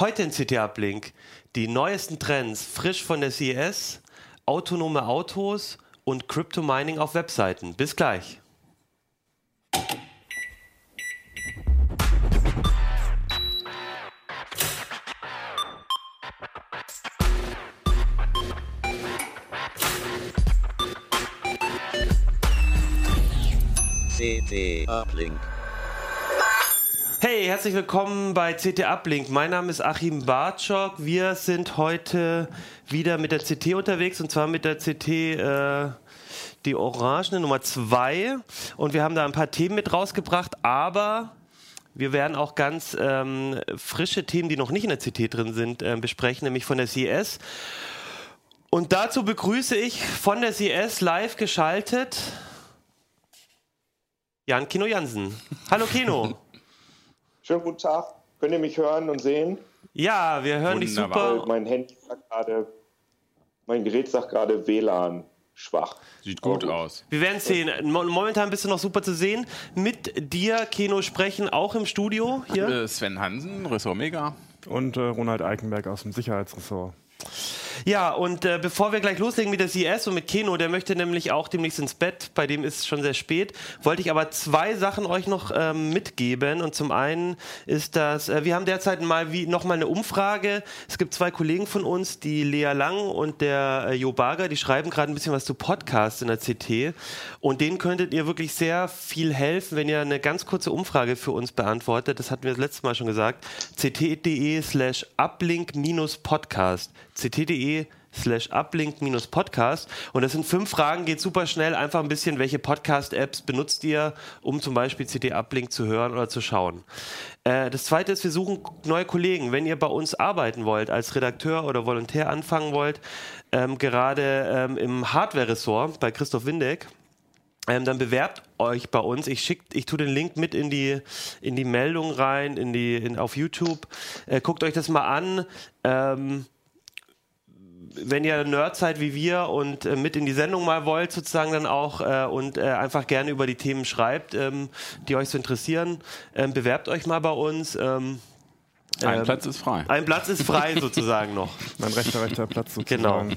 Heute in CT Uplink die neuesten Trends, frisch von der CES, autonome Autos und Crypto Mining auf Webseiten. Bis gleich. CT Uplink. Hey, herzlich willkommen bei CT Uplink. Mein Name ist Achim Bartschok. Wir sind heute wieder mit der CT unterwegs und zwar mit der CT äh, die Orangene Nummer 2 und wir haben da ein paar Themen mit rausgebracht, aber wir werden auch ganz ähm, frische Themen, die noch nicht in der CT drin sind, äh, besprechen, nämlich von der CES. Und dazu begrüße ich von der CES live geschaltet Jan Kino Jansen. Hallo Kino. Schönen guten Tag. Könnt ihr mich hören und sehen? Ja, wir hören dich super. Mein Handy sagt gerade, mein Gerät sagt gerade WLAN schwach. Sieht gut, gut, aus. Wir werden sehen. Momentan bist du noch super zu sehen. Mit dir, Keno, sprechen auch im Studio hier. Äh, Sven Hansen, Ressort Mega. Und äh, Ronald Eikenberg aus dem Sicherheitsressort. Ja, und äh, bevor wir gleich loslegen mit der CS und mit Keno, der möchte nämlich auch demnächst ins Bett, bei dem ist es schon sehr spät, wollte ich aber zwei Sachen euch noch ähm, mitgeben. Und zum einen ist das, äh, wir haben derzeit mal wie nochmal eine Umfrage. Es gibt zwei Kollegen von uns, die Lea Lang und der äh, Jo Barger, die schreiben gerade ein bisschen was zu Podcasts in der CT. Und denen könntet ihr wirklich sehr viel helfen, wenn ihr eine ganz kurze Umfrage für uns beantwortet. Das hatten wir das letzte Mal schon gesagt. ct.de slash uplink-podcast ct.de slash uplink-podcast. Und das sind fünf Fragen, geht super schnell. Einfach ein bisschen, welche Podcast-Apps benutzt ihr, um zum Beispiel CD Uplink zu hören oder zu schauen. Äh, das zweite ist, wir suchen neue Kollegen. Wenn ihr bei uns arbeiten wollt, als Redakteur oder Volontär anfangen wollt, ähm, gerade ähm, im Hardware-Ressort bei Christoph Windeck, ähm, dann bewerbt euch bei uns. Ich schick, ich tue den Link mit in die in die Meldung rein, in die in, auf YouTube. Äh, guckt euch das mal an. Wenn ihr Nerd seid wie wir und äh, mit in die Sendung mal wollt, sozusagen dann auch äh, und äh, einfach gerne über die Themen schreibt, ähm, die euch so interessieren, ähm, bewerbt euch mal bei uns. Ähm, ein ähm, Platz ist frei. Ein Platz ist frei sozusagen noch. Mein rechter, rechter Platz sozusagen. Genau.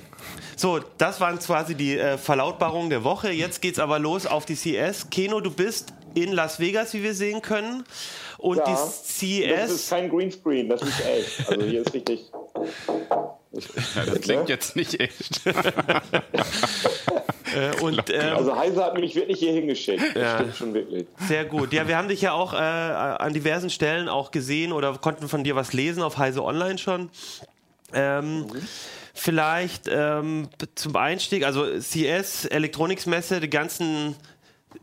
So, das waren quasi die äh, Verlautbarungen der Woche. Jetzt geht's aber los auf die CS. Keno, du bist in Las Vegas, wie wir sehen können. Und ja, die CES. Das ist kein Greenscreen, das ist echt. Also hier ist richtig. Ja, das klingt jetzt nicht echt. Äh, und, ähm, also Heise hat mich wirklich hier hingeschickt. Das ja, stimmt schon wirklich. Sehr gut. Ja, wir haben dich ja auch äh, an diversen Stellen auch gesehen oder konnten von dir was lesen auf Heise Online schon. Ähm, mhm. Vielleicht ähm, zum Einstieg, also CS, Elektronikmesse, die ganzen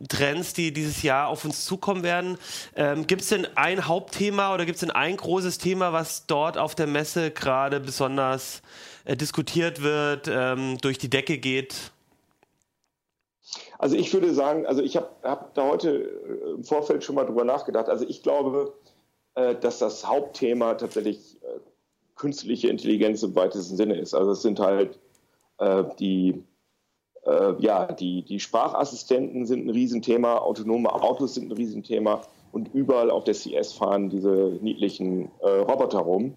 Trends, die dieses Jahr auf uns zukommen werden. Ähm, gibt es denn ein Hauptthema oder gibt es denn ein großes Thema, was dort auf der Messe gerade besonders äh, diskutiert wird, ähm, durch die Decke geht? Also ich würde sagen, also ich habe hab da heute äh, im Vorfeld schon mal drüber nachgedacht. Also ich glaube, äh, dass das Hauptthema tatsächlich äh, künstliche Intelligenz im weitesten Sinne ist. Also es sind halt äh, die ja, die, die Sprachassistenten sind ein Riesenthema, autonome Autos sind ein Riesenthema und überall auf der CS fahren diese niedlichen äh, Roboter rum.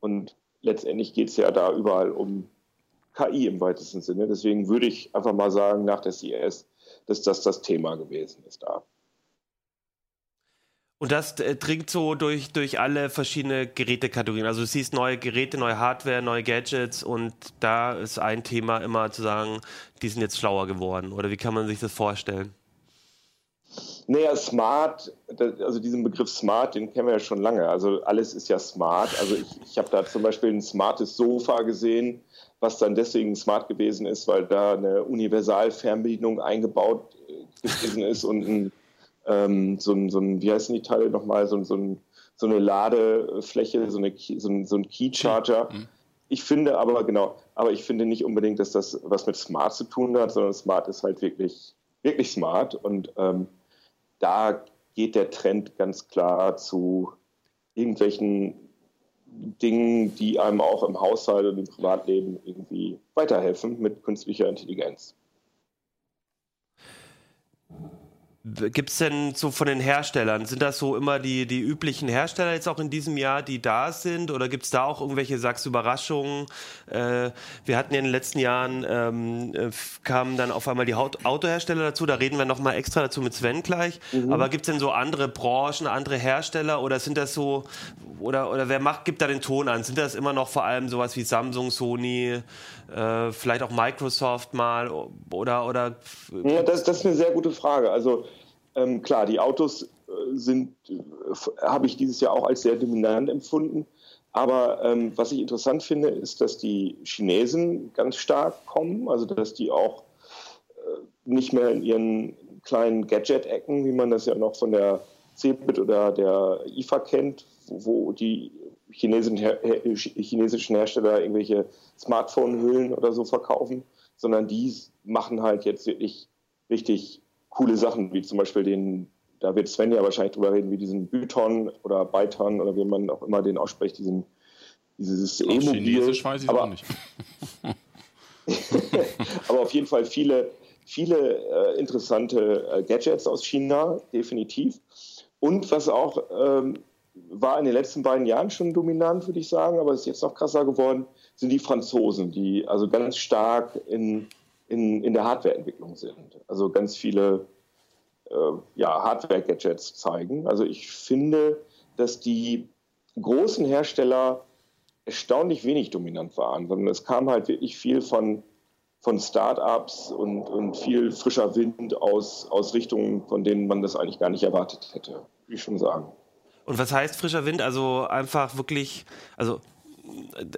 Und letztendlich geht es ja da überall um KI im weitesten Sinne. Deswegen würde ich einfach mal sagen, nach der CS, dass das das Thema gewesen ist da. Und das äh, dringt so durch, durch alle verschiedene Gerätekategorien. Also du siehst neue Geräte, neue Hardware, neue Gadgets und da ist ein Thema immer zu sagen, die sind jetzt schlauer geworden. Oder wie kann man sich das vorstellen? Naja, smart, also diesen Begriff smart, den kennen wir ja schon lange. Also alles ist ja smart. Also ich, ich habe da zum Beispiel ein smartes Sofa gesehen, was dann deswegen smart gewesen ist, weil da eine Universalfernbedienung eingebaut äh, gewesen ist und ein ähm, so, ein, so ein, wie heißen die Teile nochmal, so, so, ein, so eine Ladefläche, so, eine, so, ein, so ein Key-Charger. Mhm. Ich finde aber, genau, aber ich finde nicht unbedingt, dass das was mit Smart zu tun hat, sondern Smart ist halt wirklich, wirklich smart und ähm, da geht der Trend ganz klar zu irgendwelchen Dingen, die einem auch im Haushalt und im Privatleben irgendwie weiterhelfen mit künstlicher Intelligenz. Gibt es denn so von den Herstellern, sind das so immer die, die üblichen Hersteller jetzt auch in diesem Jahr, die da sind? Oder gibt es da auch irgendwelche, sagst Überraschungen? Äh, wir hatten ja in den letzten Jahren, ähm, äh, kamen dann auf einmal die Autohersteller dazu, da reden wir nochmal extra dazu mit Sven gleich. Mhm. Aber gibt es denn so andere Branchen, andere Hersteller oder sind das so, oder, oder wer macht, gibt da den Ton an? Sind das immer noch vor allem sowas wie Samsung, Sony, äh, vielleicht auch Microsoft mal oder oder ja, das, das ist eine sehr gute Frage. Also ähm, klar, die Autos äh, sind, äh, habe ich dieses Jahr auch als sehr dominant empfunden. Aber ähm, was ich interessant finde, ist, dass die Chinesen ganz stark kommen, also dass die auch äh, nicht mehr in ihren kleinen Gadget-Ecken, wie man das ja noch von der Cebit oder der IFA kennt, wo, die chinesischen Hersteller irgendwelche Smartphone-Hüllen oder so verkaufen, sondern die machen halt jetzt wirklich richtig coole Sachen, wie zum Beispiel den, da wird Sven ja wahrscheinlich drüber reden, wie diesen Byton oder Byton oder wie man auch immer den ausspricht, diesen, dieses E-Mobil. Chinesisch weiß ich aber, auch nicht. aber auf jeden Fall viele, viele äh, interessante äh, Gadgets aus China, definitiv. Und was auch ähm, war in den letzten beiden Jahren schon dominant, würde ich sagen, aber ist jetzt noch krasser geworden, sind die Franzosen, die also ganz stark in, in, in der Hardwareentwicklung sind. Also ganz viele äh, ja, Hardware-Gadgets zeigen. Also ich finde, dass die großen Hersteller erstaunlich wenig dominant waren, sondern es kam halt wirklich viel von, von Start-ups und, und viel frischer Wind aus, aus Richtungen, von denen man das eigentlich gar nicht erwartet hätte, würde ich schon sagen. Und was heißt frischer Wind? Also einfach wirklich, also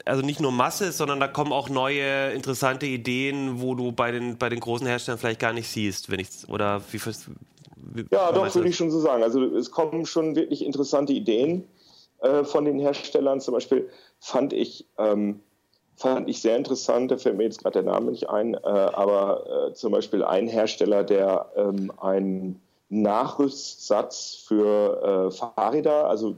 also nicht nur Masse, sondern da kommen auch neue interessante Ideen, wo du bei den, bei den großen Herstellern vielleicht gar nicht siehst, wenn ich oder wie, wie Ja, doch, würde ich schon so sagen. Also es kommen schon wirklich interessante Ideen äh, von den Herstellern. Zum Beispiel fand ich, ähm, fand ich sehr interessant, da fällt mir jetzt gerade der Name nicht ein, äh, aber äh, zum Beispiel ein Hersteller, der ähm, ein Nachrüstsatz für äh, Fahrräder, also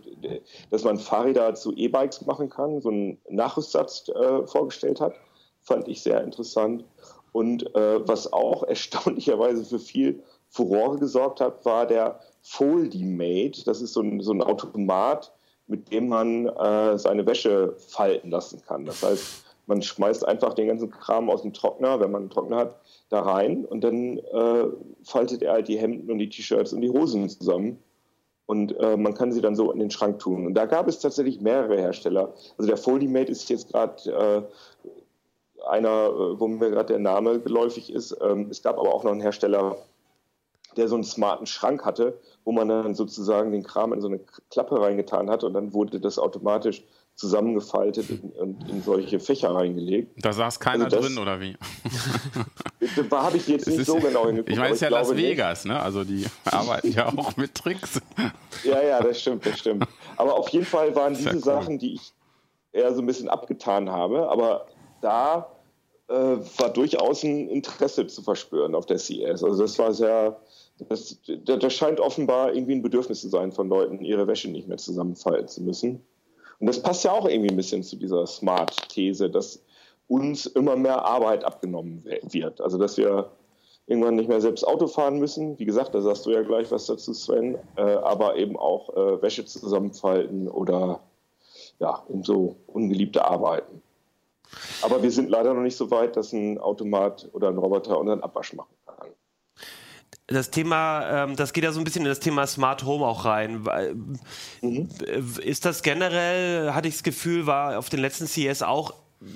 dass man Fahrräder zu E-Bikes machen kann, so einen Nachrüstsatz äh, vorgestellt hat, fand ich sehr interessant. Und äh, was auch erstaunlicherweise für viel Furore gesorgt hat, war der Foldy-Mate. Das ist so ein, so ein Automat, mit dem man äh, seine Wäsche falten lassen kann. Das heißt, man schmeißt einfach den ganzen Kram aus dem Trockner, wenn man einen Trockner hat, da rein und dann äh, faltet er halt die Hemden und die T-Shirts und die Hosen zusammen. Und äh, man kann sie dann so in den Schrank tun. Und da gab es tatsächlich mehrere Hersteller. Also der Foldimate ist jetzt gerade äh, einer, äh, wo mir gerade der Name geläufig ist. Ähm, es gab aber auch noch einen Hersteller, der so einen smarten Schrank hatte, wo man dann sozusagen den Kram in so eine Klappe reingetan hat und dann wurde das automatisch zusammengefaltet und in, solche Fächer reingelegt. Da saß keiner also das, drin, oder wie? habe ich jetzt nicht ist, so genau hingeguckt. Ich meine, es ist ja Las Vegas, ne? Also die arbeiten ja auch mit Tricks. ja, ja, das stimmt, das stimmt. Aber auf jeden Fall waren diese ja cool. Sachen, die ich eher so ein bisschen abgetan habe, aber da äh, war durchaus ein Interesse zu verspüren auf der CS. Also das war sehr, das, das scheint offenbar irgendwie ein Bedürfnis zu sein von Leuten, ihre Wäsche nicht mehr zusammenfalten zu müssen. Und das passt ja auch irgendwie ein bisschen zu dieser Smart-These, dass uns immer mehr Arbeit abgenommen wird. Also dass wir irgendwann nicht mehr selbst Auto fahren müssen. Wie gesagt, da sagst du ja gleich was dazu, Sven. Äh, aber eben auch äh, Wäsche zusammenfalten oder ja, in so ungeliebte Arbeiten. Aber wir sind leider noch nicht so weit, dass ein Automat oder ein Roboter unseren Abwasch machen kann das Thema, ähm, das geht ja so ein bisschen in das Thema Smart Home auch rein. Mhm. Ist das generell, hatte ich das Gefühl, war auf den letzten CS auch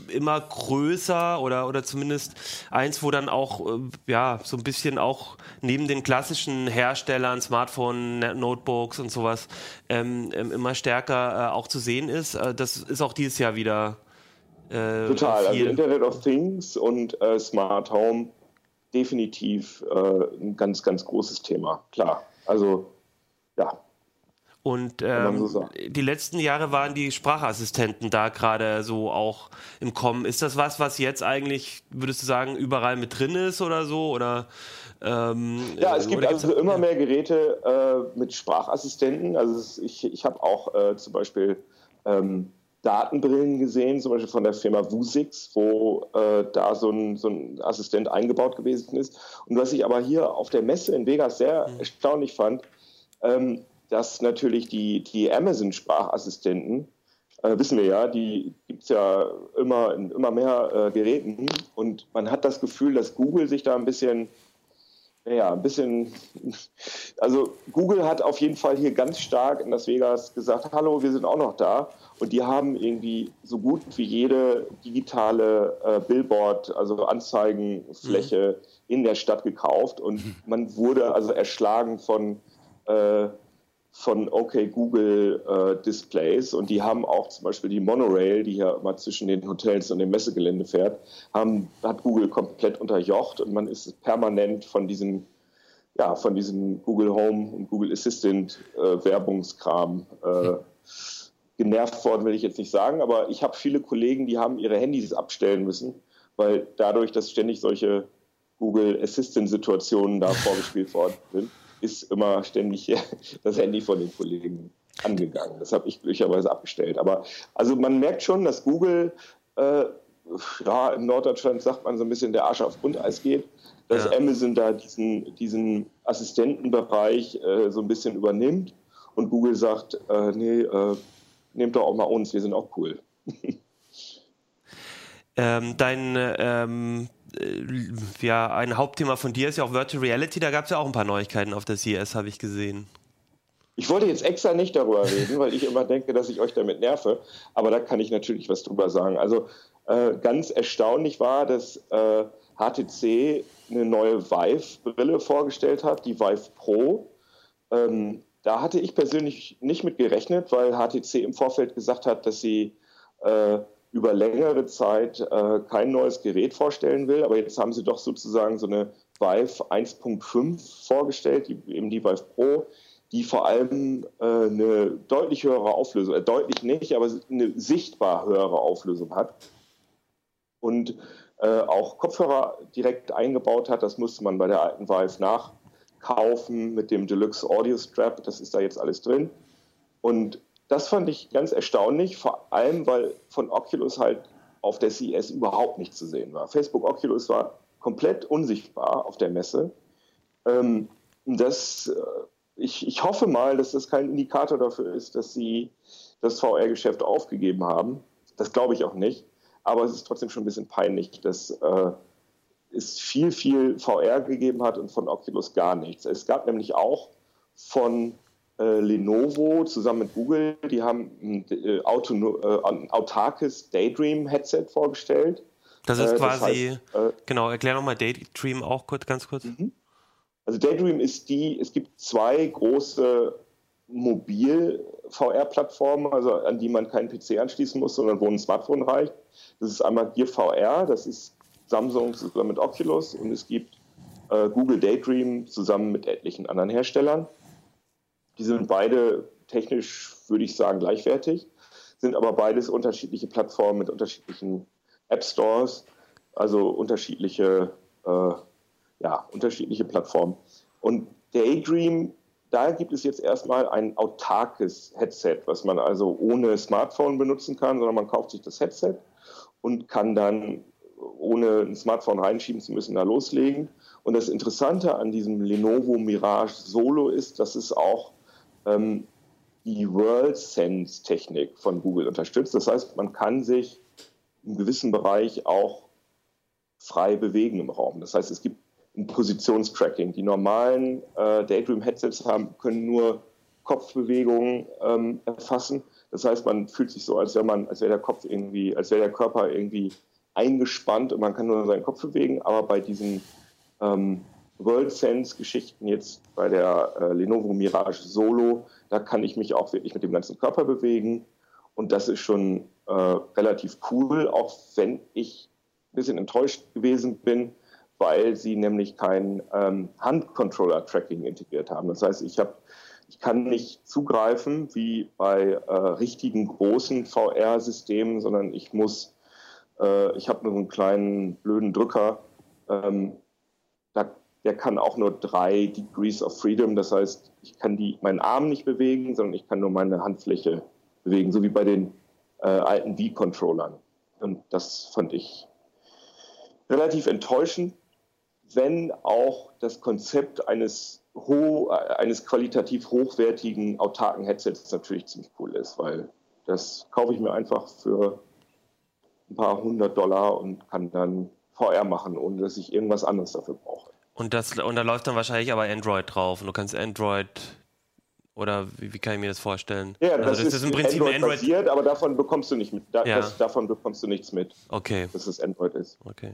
immer größer oder, oder zumindest eins, wo dann auch äh, ja so ein bisschen auch neben den klassischen Herstellern, Smartphone, Notebooks und sowas ähm, ähm immer stärker äh, auch zu sehen ist. Äh, das ist auch dieses Jahr wieder. Äh, Total, also Internet of Things und äh, Smart Home definitiv äh, ein ganz, ganz großes Thema, klar. Also ja. Und ähm, die letzten Jahre waren die Sprachassistenten da gerade so auch im Kommen. Ist das was, was jetzt eigentlich, würdest du sagen, überall mit drin ist oder so? Oder, ähm, ja, es gibt also immer mehr Geräte äh, mit Sprachassistenten. Also ich, ich habe auch äh, zum Beispiel ähm, Datenbrillen gesehen, zum Beispiel von der Firma Vusix, wo äh, da so ein, so ein, Assistent eingebaut gewesen ist. Und was ich aber hier auf der Messe in Vegas sehr mhm. erstaunlich fand, ähm, dass natürlich die, die Amazon-Sprachassistenten, äh, wissen wir ja, die gibt es ja immer in immer mehr äh, Geräten. Und man hat das Gefühl, dass Google sich da ein bisschen ja, ein bisschen, also Google hat auf jeden Fall hier ganz stark in Las Vegas gesagt, hallo, wir sind auch noch da. Und die haben irgendwie so gut wie jede digitale äh, Billboard, also Anzeigenfläche mhm. in der Stadt gekauft. Und man wurde also erschlagen von, äh, von OK Google äh, Displays. Und die haben auch zum Beispiel die Monorail, die hier immer zwischen den Hotels und dem Messegelände fährt, haben, hat Google komplett unterjocht. Und man ist permanent von diesem ja, von diesem Google Home und Google Assistant äh, Werbungskram äh, genervt worden, will ich jetzt nicht sagen, aber ich habe viele Kollegen, die haben ihre Handys abstellen müssen, weil dadurch, dass ständig solche Google Assistant-Situationen da vorgespielt worden sind, ist immer ständig das Handy von den Kollegen angegangen. Das habe ich glücklicherweise abgestellt. Aber also man merkt schon, dass Google, äh, ja, in Norddeutschland sagt man so ein bisschen, der Arsch auf Grundeis geht, dass ja. Amazon da diesen, diesen Assistentenbereich äh, so ein bisschen übernimmt und Google sagt, äh, nee, äh, nehmt doch auch mal uns, wir sind auch cool. ähm, dein ähm, äh, ja, ein Hauptthema von dir ist ja auch Virtual Reality. Da gab es ja auch ein paar Neuigkeiten auf der CES, habe ich gesehen. Ich wollte jetzt extra nicht darüber reden, weil ich immer denke, dass ich euch damit nerve. Aber da kann ich natürlich was drüber sagen. Also äh, ganz erstaunlich war, dass HTC äh, eine neue Vive-Brille vorgestellt hat, die Vive Pro. Ähm, da hatte ich persönlich nicht mit gerechnet, weil HTC im Vorfeld gesagt hat, dass sie äh, über längere Zeit äh, kein neues Gerät vorstellen will. Aber jetzt haben sie doch sozusagen so eine Vive 1.5 vorgestellt, die, eben die Vive Pro, die vor allem äh, eine deutlich höhere Auflösung, äh, deutlich nicht, aber eine sichtbar höhere Auflösung hat. Und äh, auch Kopfhörer direkt eingebaut hat. Das musste man bei der alten Vive nach kaufen mit dem Deluxe Audio Strap. Das ist da jetzt alles drin. Und das fand ich ganz erstaunlich, vor allem, weil von Oculus halt auf der CES überhaupt nichts zu sehen war. Facebook Oculus war komplett unsichtbar auf der Messe. Ähm, das, äh, ich, ich hoffe mal, dass das kein Indikator dafür ist, dass sie das VR-Geschäft aufgegeben haben. Das glaube ich auch nicht. Aber es ist trotzdem schon ein bisschen peinlich, dass äh, es viel, viel VR gegeben hat und von Oculus gar nichts. Es gab nämlich auch von äh, Lenovo zusammen mit Google, die haben ein, äh, äh, autarkes Daydream-Headset vorgestellt. Das ist äh, quasi, das heißt, äh, genau, erklär nochmal Daydream auch kurz, ganz kurz. Mhm. Also Daydream ist die, es gibt zwei große Mobil-VR-Plattformen, also an die man keinen PC anschließen muss, sondern wo ein Smartphone reicht. Das ist einmal Gear VR, das ist Samsung zusammen mit Oculus und es gibt äh, Google Daydream zusammen mit etlichen anderen Herstellern. Die sind beide technisch, würde ich sagen, gleichwertig, sind aber beides unterschiedliche Plattformen mit unterschiedlichen App Stores, also unterschiedliche, äh, ja, unterschiedliche Plattformen. Und Daydream, da gibt es jetzt erstmal ein autarkes Headset, was man also ohne Smartphone benutzen kann, sondern man kauft sich das Headset und kann dann ohne ein Smartphone reinschieben zu müssen, da loslegen. Und das Interessante an diesem Lenovo Mirage Solo ist, dass es auch ähm, die World Sense Technik von Google unterstützt. Das heißt, man kann sich im gewissen Bereich auch frei bewegen im Raum. Das heißt, es gibt ein Positionstracking. Die normalen äh, Daydream Headsets können nur Kopfbewegungen ähm, erfassen. Das heißt, man fühlt sich so, als wäre man, der Kopf irgendwie, als wäre der Körper irgendwie eingespannt und man kann nur seinen Kopf bewegen. Aber bei diesen ähm, World Sense Geschichten jetzt bei der äh, Lenovo Mirage Solo, da kann ich mich auch wirklich mit dem ganzen Körper bewegen. Und das ist schon äh, relativ cool, auch wenn ich ein bisschen enttäuscht gewesen bin, weil sie nämlich kein ähm, Handcontroller-Tracking integriert haben. Das heißt, ich habe ich kann nicht zugreifen wie bei äh, richtigen großen VR-Systemen, sondern ich muss, äh, ich habe nur einen kleinen blöden Drücker. Ähm, da, der kann auch nur drei Degrees of Freedom. Das heißt, ich kann die, meinen Arm nicht bewegen, sondern ich kann nur meine Handfläche bewegen, so wie bei den äh, alten Wii-Controllern. Und das fand ich relativ enttäuschend, wenn auch das Konzept eines, ho eines qualitativ hochwertigen, autarken Headsets natürlich ziemlich cool ist, weil das kaufe ich mir einfach für ein paar hundert Dollar und kann dann VR machen, ohne dass ich irgendwas anderes dafür brauche. Und, das, und da läuft dann wahrscheinlich aber Android drauf und du kannst Android oder wie, wie, kann ich mir das vorstellen? Ja, also das, das, ist, im Prinzip Android, Android basiert, aber davon bekommst du nicht mit. Da, ja. das, davon bekommst du nichts mit. Okay. Dass es Android ist. Okay.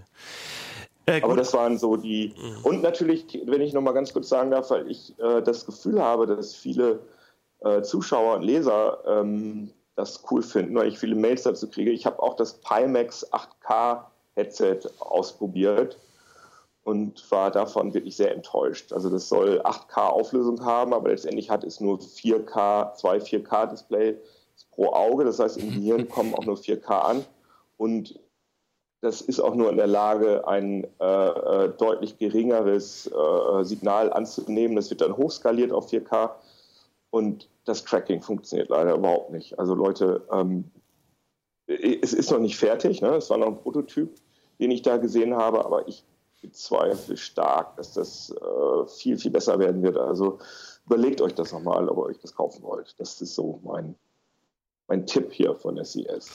Äh, aber das waren so die. Mhm. Und natürlich, wenn ich noch mal ganz kurz sagen darf, weil ich äh, das Gefühl habe, dass viele äh, Zuschauer und Leser ähm, das cool finden, weil ich viele Mails dazu kriege. Ich habe auch das Pimax 8K Headset ausprobiert und war davon wirklich sehr enttäuscht. Also das soll 8K Auflösung haben, aber letztendlich hat es nur 4K, zwei 4K Display pro Auge. Das heißt, im Gehirn kommen auch nur 4K an und das ist auch nur in der Lage, ein äh, äh, deutlich geringeres äh, Signal anzunehmen. Das wird dann hochskaliert auf 4K und das Tracking funktioniert leider überhaupt nicht. Also Leute, ähm, es ist noch nicht fertig, ne? es war noch ein Prototyp, den ich da gesehen habe, aber ich bezweifle stark, dass das äh, viel, viel besser werden wird. Also überlegt euch das nochmal, ob ihr euch das kaufen wollt. Das ist so mein, mein Tipp hier von SES.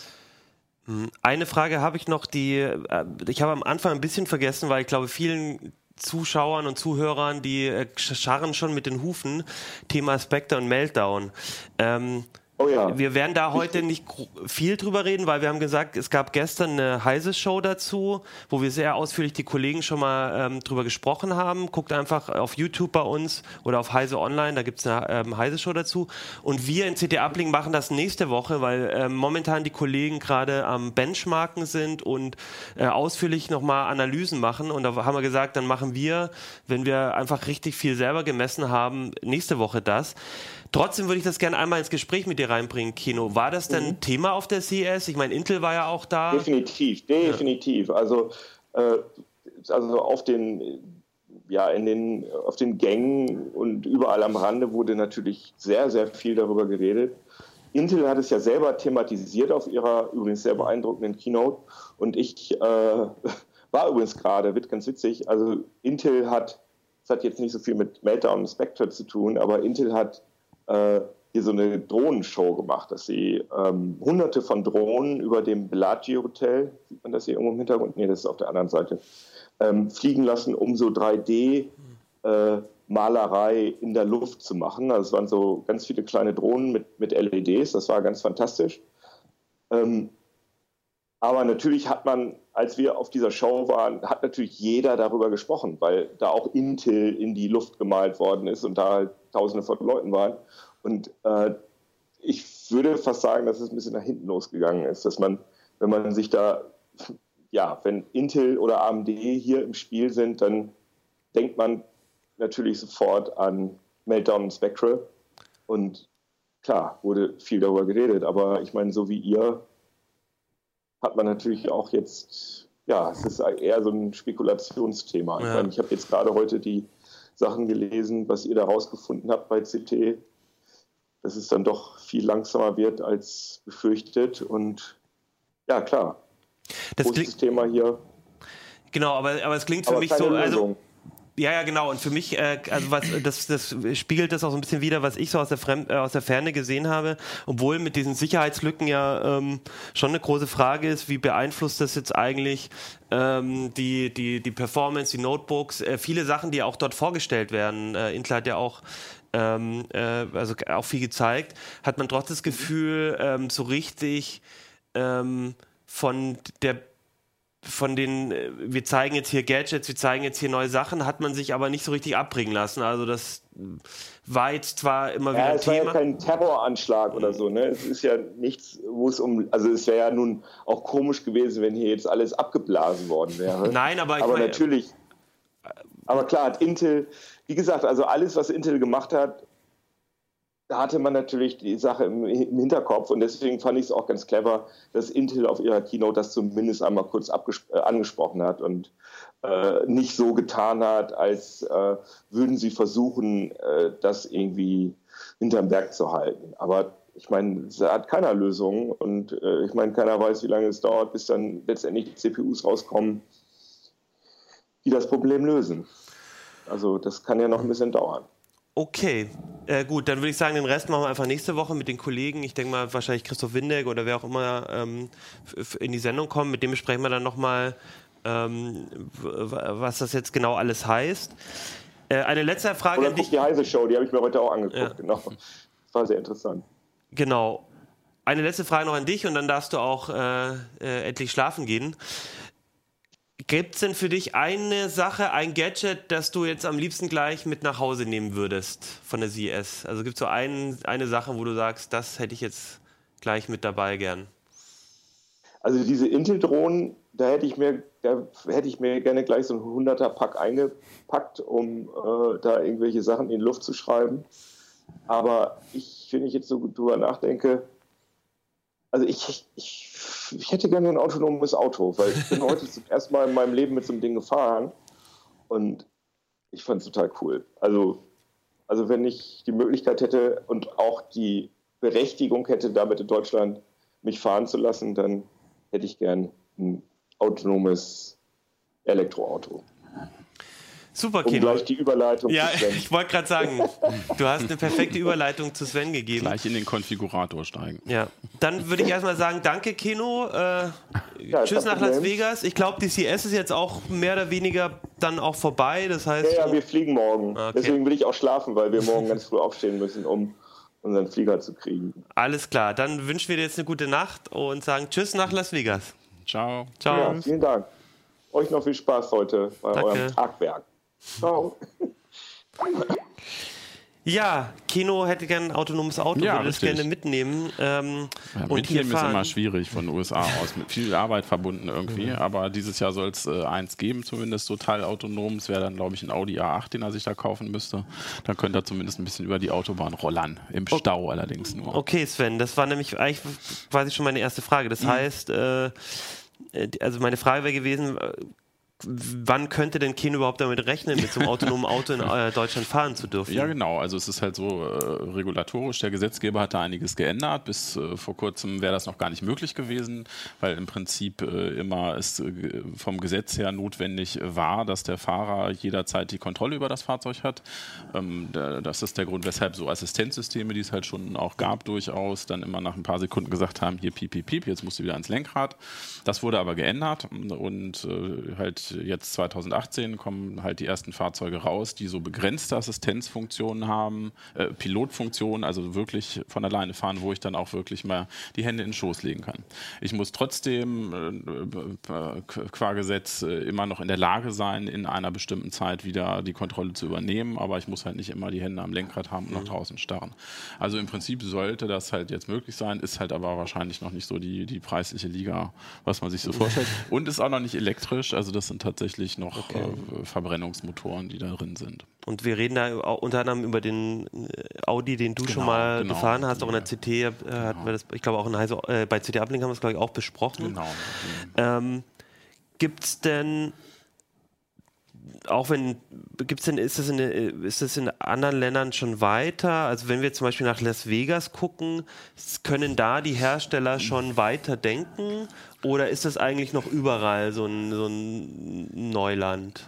Hm, eine Frage habe ich noch, die äh, ich habe am Anfang ein bisschen vergessen, weil ich glaube, vielen Zuschauern und Zuhörern, die äh, scharren schon mit den Hufen. Thema Spectre und Meltdown. Ähm, Oh ja. Wir werden da heute nicht viel drüber reden, weil wir haben gesagt, es gab gestern eine Heise-Show dazu, wo wir sehr ausführlich die Kollegen schon mal ähm, drüber gesprochen haben. Guckt einfach auf YouTube bei uns oder auf Heise Online, da gibt es eine ähm, Heise-Show dazu. Und wir in CT Uplink machen das nächste Woche, weil ähm, momentan die Kollegen gerade am Benchmarken sind und äh, ausführlich nochmal Analysen machen. Und da haben wir gesagt, dann machen wir, wenn wir einfach richtig viel selber gemessen haben, nächste Woche das. Trotzdem würde ich das gerne einmal ins Gespräch mit dir reinbringen, Kino. War das denn mhm. Thema auf der CES? Ich meine, Intel war ja auch da. Definitiv, definitiv. Ja. Also, äh, also auf den, ja, in den, auf den Gängen und überall am Rande wurde natürlich sehr, sehr viel darüber geredet. Intel hat es ja selber thematisiert auf ihrer übrigens sehr beeindruckenden Keynote. Und ich äh, war übrigens gerade, wird ganz witzig, also Intel hat, das hat jetzt nicht so viel mit Meltdown und Spectre zu tun, aber Intel hat äh, hier so eine Drohnenshow gemacht, dass sie ähm, hunderte von Drohnen über dem Bellagio Hotel, sieht man das hier irgendwo im Hintergrund? Nee, das ist auf der anderen Seite, ähm, fliegen lassen, um so 3D äh, Malerei in der Luft zu machen. Also es waren so ganz viele kleine Drohnen mit, mit LEDs, das war ganz fantastisch. Ähm, aber natürlich hat man, als wir auf dieser Show waren, hat natürlich jeder darüber gesprochen, weil da auch Intel in die Luft gemalt worden ist und da halt Tausende von Leuten waren. Und äh, ich würde fast sagen, dass es ein bisschen nach hinten losgegangen ist, dass man, wenn man sich da, ja, wenn Intel oder AMD hier im Spiel sind, dann denkt man natürlich sofort an Meltdown und Spectre. Und klar, wurde viel darüber geredet, aber ich meine, so wie ihr hat man natürlich auch jetzt, ja, es ist eher so ein Spekulationsthema. Ja. Ich meine, ich habe jetzt gerade heute die Sachen gelesen, was ihr da rausgefunden habt bei CT, dass es dann doch viel langsamer wird als befürchtet. Und ja, klar. Das Großes Thema hier. Genau, aber, aber es klingt für mich so. Also, ja, ja, genau. Und für mich, äh, also was, das, das spiegelt das auch so ein bisschen wieder, was ich so aus der, Fremd, äh, aus der Ferne gesehen habe. Obwohl mit diesen Sicherheitslücken ja ähm, schon eine große Frage ist, wie beeinflusst das jetzt eigentlich ähm, die, die, die Performance, die Notebooks, äh, viele Sachen, die auch dort vorgestellt werden. Äh, Intel hat ja auch ähm, äh, also auch viel gezeigt, hat man trotzdem das Gefühl, ähm, so richtig ähm, von der von den, äh, wir zeigen jetzt hier Gadgets, wir zeigen jetzt hier neue Sachen, hat man sich aber nicht so richtig abbringen lassen. Also das war jetzt zwar immer wieder ja, es Thema. war ja kein Terroranschlag oder so. Ne? Es ist ja nichts, wo es um, also es wäre ja nun auch komisch gewesen, wenn hier jetzt alles abgeblasen worden wäre. Nein, aber ich aber meine, natürlich. Aber klar, hat Intel, wie gesagt, also alles, was Intel gemacht hat, hatte man natürlich die Sache im, im Hinterkopf und deswegen fand ich es auch ganz clever, dass Intel auf ihrer Keynote das zumindest einmal kurz äh, angesprochen hat und äh, nicht so getan hat, als äh, würden sie versuchen, äh, das irgendwie hinterm Berg zu halten. Aber ich meine, es hat keiner Lösung und äh, ich meine, keiner weiß, wie lange es dauert, bis dann letztendlich die CPUs rauskommen, die das Problem lösen. Also das kann ja noch ein bisschen dauern. Okay, äh, gut, dann würde ich sagen, den Rest machen wir einfach nächste Woche mit den Kollegen. Ich denke mal, wahrscheinlich Christoph Windeck oder wer auch immer ähm, in die Sendung kommt. Mit dem besprechen wir dann nochmal, ähm, was das jetzt genau alles heißt. Äh, eine letzte Frage Oder an dich. Die Heise Show, die habe ich mir heute auch angeguckt. Ja. Genau. Das war sehr interessant. Genau. Eine letzte Frage noch an dich und dann darfst du auch äh, äh, endlich schlafen gehen. Gibt es denn für dich eine Sache, ein Gadget, das du jetzt am liebsten gleich mit nach Hause nehmen würdest von der CES? Also gibt es so ein, eine Sache, wo du sagst, das hätte ich jetzt gleich mit dabei gern? Also diese Intel-Drohnen, da hätte ich mir, da hätte ich mir gerne gleich so ein 100er Pack eingepackt, um äh, da irgendwelche Sachen in die Luft zu schreiben. Aber ich, wenn ich jetzt so drüber nachdenke, also ich, ich, ich hätte gerne ein autonomes Auto, weil ich bin heute zum ersten Mal in meinem Leben mit so einem Ding gefahren und ich fand es total cool. Also, also wenn ich die Möglichkeit hätte und auch die Berechtigung hätte, damit in Deutschland mich fahren zu lassen, dann hätte ich gern ein autonomes Elektroauto. Super, Kino. Um gleich die Überleitung ja, zu Sven. ich wollte gerade sagen, du hast eine perfekte Überleitung zu Sven gegeben. Gleich in den Konfigurator steigen. Ja, dann würde ich erstmal sagen, danke Kino. Äh, ja, tschüss nach Las Vegas. Ich glaube, die CS ist jetzt auch mehr oder weniger dann auch vorbei. Das heißt, ja, ja wir fliegen morgen. Okay. Deswegen will ich auch schlafen, weil wir morgen ganz früh aufstehen müssen, um unseren Flieger zu kriegen. Alles klar, dann wünschen wir dir jetzt eine gute Nacht und sagen Tschüss nach Las Vegas. Ciao. Ciao. Ja, vielen Dank. Euch noch viel Spaß heute bei Danke. eurem Tagwerk. Ciao. Ja, Kino hätte gerne ein autonomes Auto, ja, würde das gerne mitnehmen. Ähm, ja, und mitnehmen ist immer schwierig von den USA aus, mit viel Arbeit verbunden irgendwie. Mhm. Aber dieses Jahr soll es äh, eins geben, zumindest so teilautonom. Es wäre dann, glaube ich, ein Audi A8, den er sich da kaufen müsste. Dann könnte er zumindest ein bisschen über die Autobahn rollern. Im Stau okay. allerdings nur. Okay, Sven, das war nämlich eigentlich quasi schon meine erste Frage. Das mhm. heißt, äh, äh also meine Frage wäre gewesen, äh, wann könnte denn Keno überhaupt damit rechnen, mit so einem autonomen Auto in äh, Deutschland fahren zu dürfen? Ja, genau. Also es ist halt so äh, regulatorisch. Der Gesetzgeber hat da einiges geändert. Bis äh, vor kurzem wäre das noch gar nicht möglich gewesen, weil im Prinzip äh, immer es äh, vom Gesetz her notwendig war, dass der Fahrer jederzeit die Kontrolle über das Fahrzeug hat. Ähm, der, das ist der Grund, weshalb so Assistenzsysteme, die es halt schon auch gab, durchaus dann immer nach ein paar Sekunden gesagt haben, hier piep, piep, piep, jetzt musst du wieder ans Lenkrad. Das wurde aber geändert und äh, jetzt 2018 kommen halt die ersten Fahrzeuge raus, die so begrenzte Assistenzfunktionen haben, äh, Pilotfunktionen, also wirklich von alleine fahren, wo ich dann auch wirklich mal die Hände in den Schoß legen kann. Ich muss trotzdem äh, äh qua Gesetz äh, immer noch in der Lage sein, in einer bestimmten Zeit wieder die Kontrolle zu übernehmen, aber ich muss halt nicht immer die Hände am Lenkrad haben und nach mhm. draußen starren. Also im Prinzip sollte das halt jetzt möglich sein, ist halt aber wahrscheinlich noch nicht so die, die preisliche Liga, was man sich so vorstellt. Und ist auch noch nicht elektrisch, also das sind tatsächlich noch okay. äh, Verbrennungsmotoren, die da drin sind. Und wir reden da unter anderem über den äh, Audi, den du genau, schon mal genau, gefahren hast, auch in der CT äh, genau. hatten wir das, ich glaube auch in Heise, äh, bei CT Uplink haben wir es glaube ich auch besprochen. Genau. Ähm, Gibt es denn auch wenn, gibt's denn, ist das, in, ist das in anderen Ländern schon weiter? Also wenn wir zum Beispiel nach Las Vegas gucken, können da die Hersteller schon weiter denken oder ist das eigentlich noch überall so ein, so ein Neuland?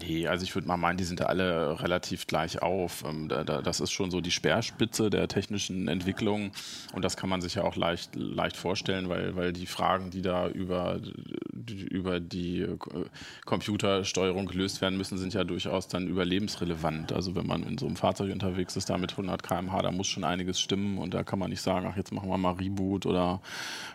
Nee, also ich würde mal meinen, die sind da alle relativ gleich auf. Ähm, das ist schon so die Speerspitze der technischen Entwicklung und das kann man sich ja auch leicht, leicht vorstellen, weil, weil die Fragen, die da über, über die äh, Computersteuerung gelöst werden müssen, sind ja durchaus dann überlebensrelevant. Also wenn man in so einem Fahrzeug unterwegs ist, da mit 100 km/h, da muss schon einiges stimmen und da kann man nicht sagen, ach jetzt machen wir mal Reboot oder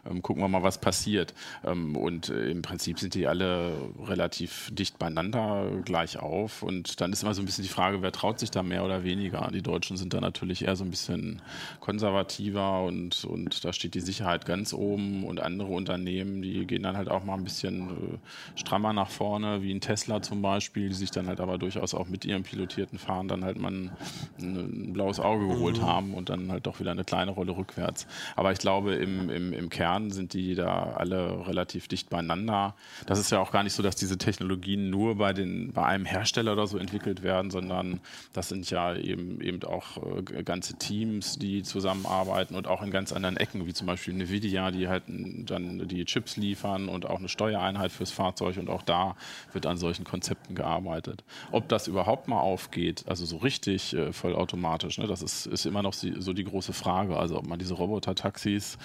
ähm, gucken wir mal, was passiert. Ähm, und äh, im Prinzip sind die alle relativ dicht beieinander gleich auf. Und dann ist immer so ein bisschen die Frage, wer traut sich da mehr oder weniger? Die Deutschen sind da natürlich eher so ein bisschen konservativer und, und da steht die Sicherheit ganz oben. Und andere Unternehmen, die gehen dann halt auch mal ein bisschen äh, strammer nach vorne, wie ein Tesla zum Beispiel, die sich dann halt aber durchaus auch mit ihrem pilotierten Fahren dann halt mal ein, ein blaues Auge geholt mhm. haben und dann halt doch wieder eine kleine Rolle rückwärts. Aber ich glaube, im, im, im Kern sind die da alle relativ dicht beieinander. Das ist ja auch gar nicht so, dass diese Technologien nur bei den bei einem Hersteller oder so entwickelt werden, sondern das sind ja eben, eben auch äh, ganze Teams, die zusammenarbeiten und auch in ganz anderen Ecken, wie zum Beispiel Nvidia, die halt dann die Chips liefern und auch eine Steuereinheit fürs Fahrzeug und auch da wird an solchen Konzepten gearbeitet. Ob das überhaupt mal aufgeht, also so richtig äh, vollautomatisch, ne, das ist, ist immer noch so die große Frage, also ob man diese Roboter-Taxis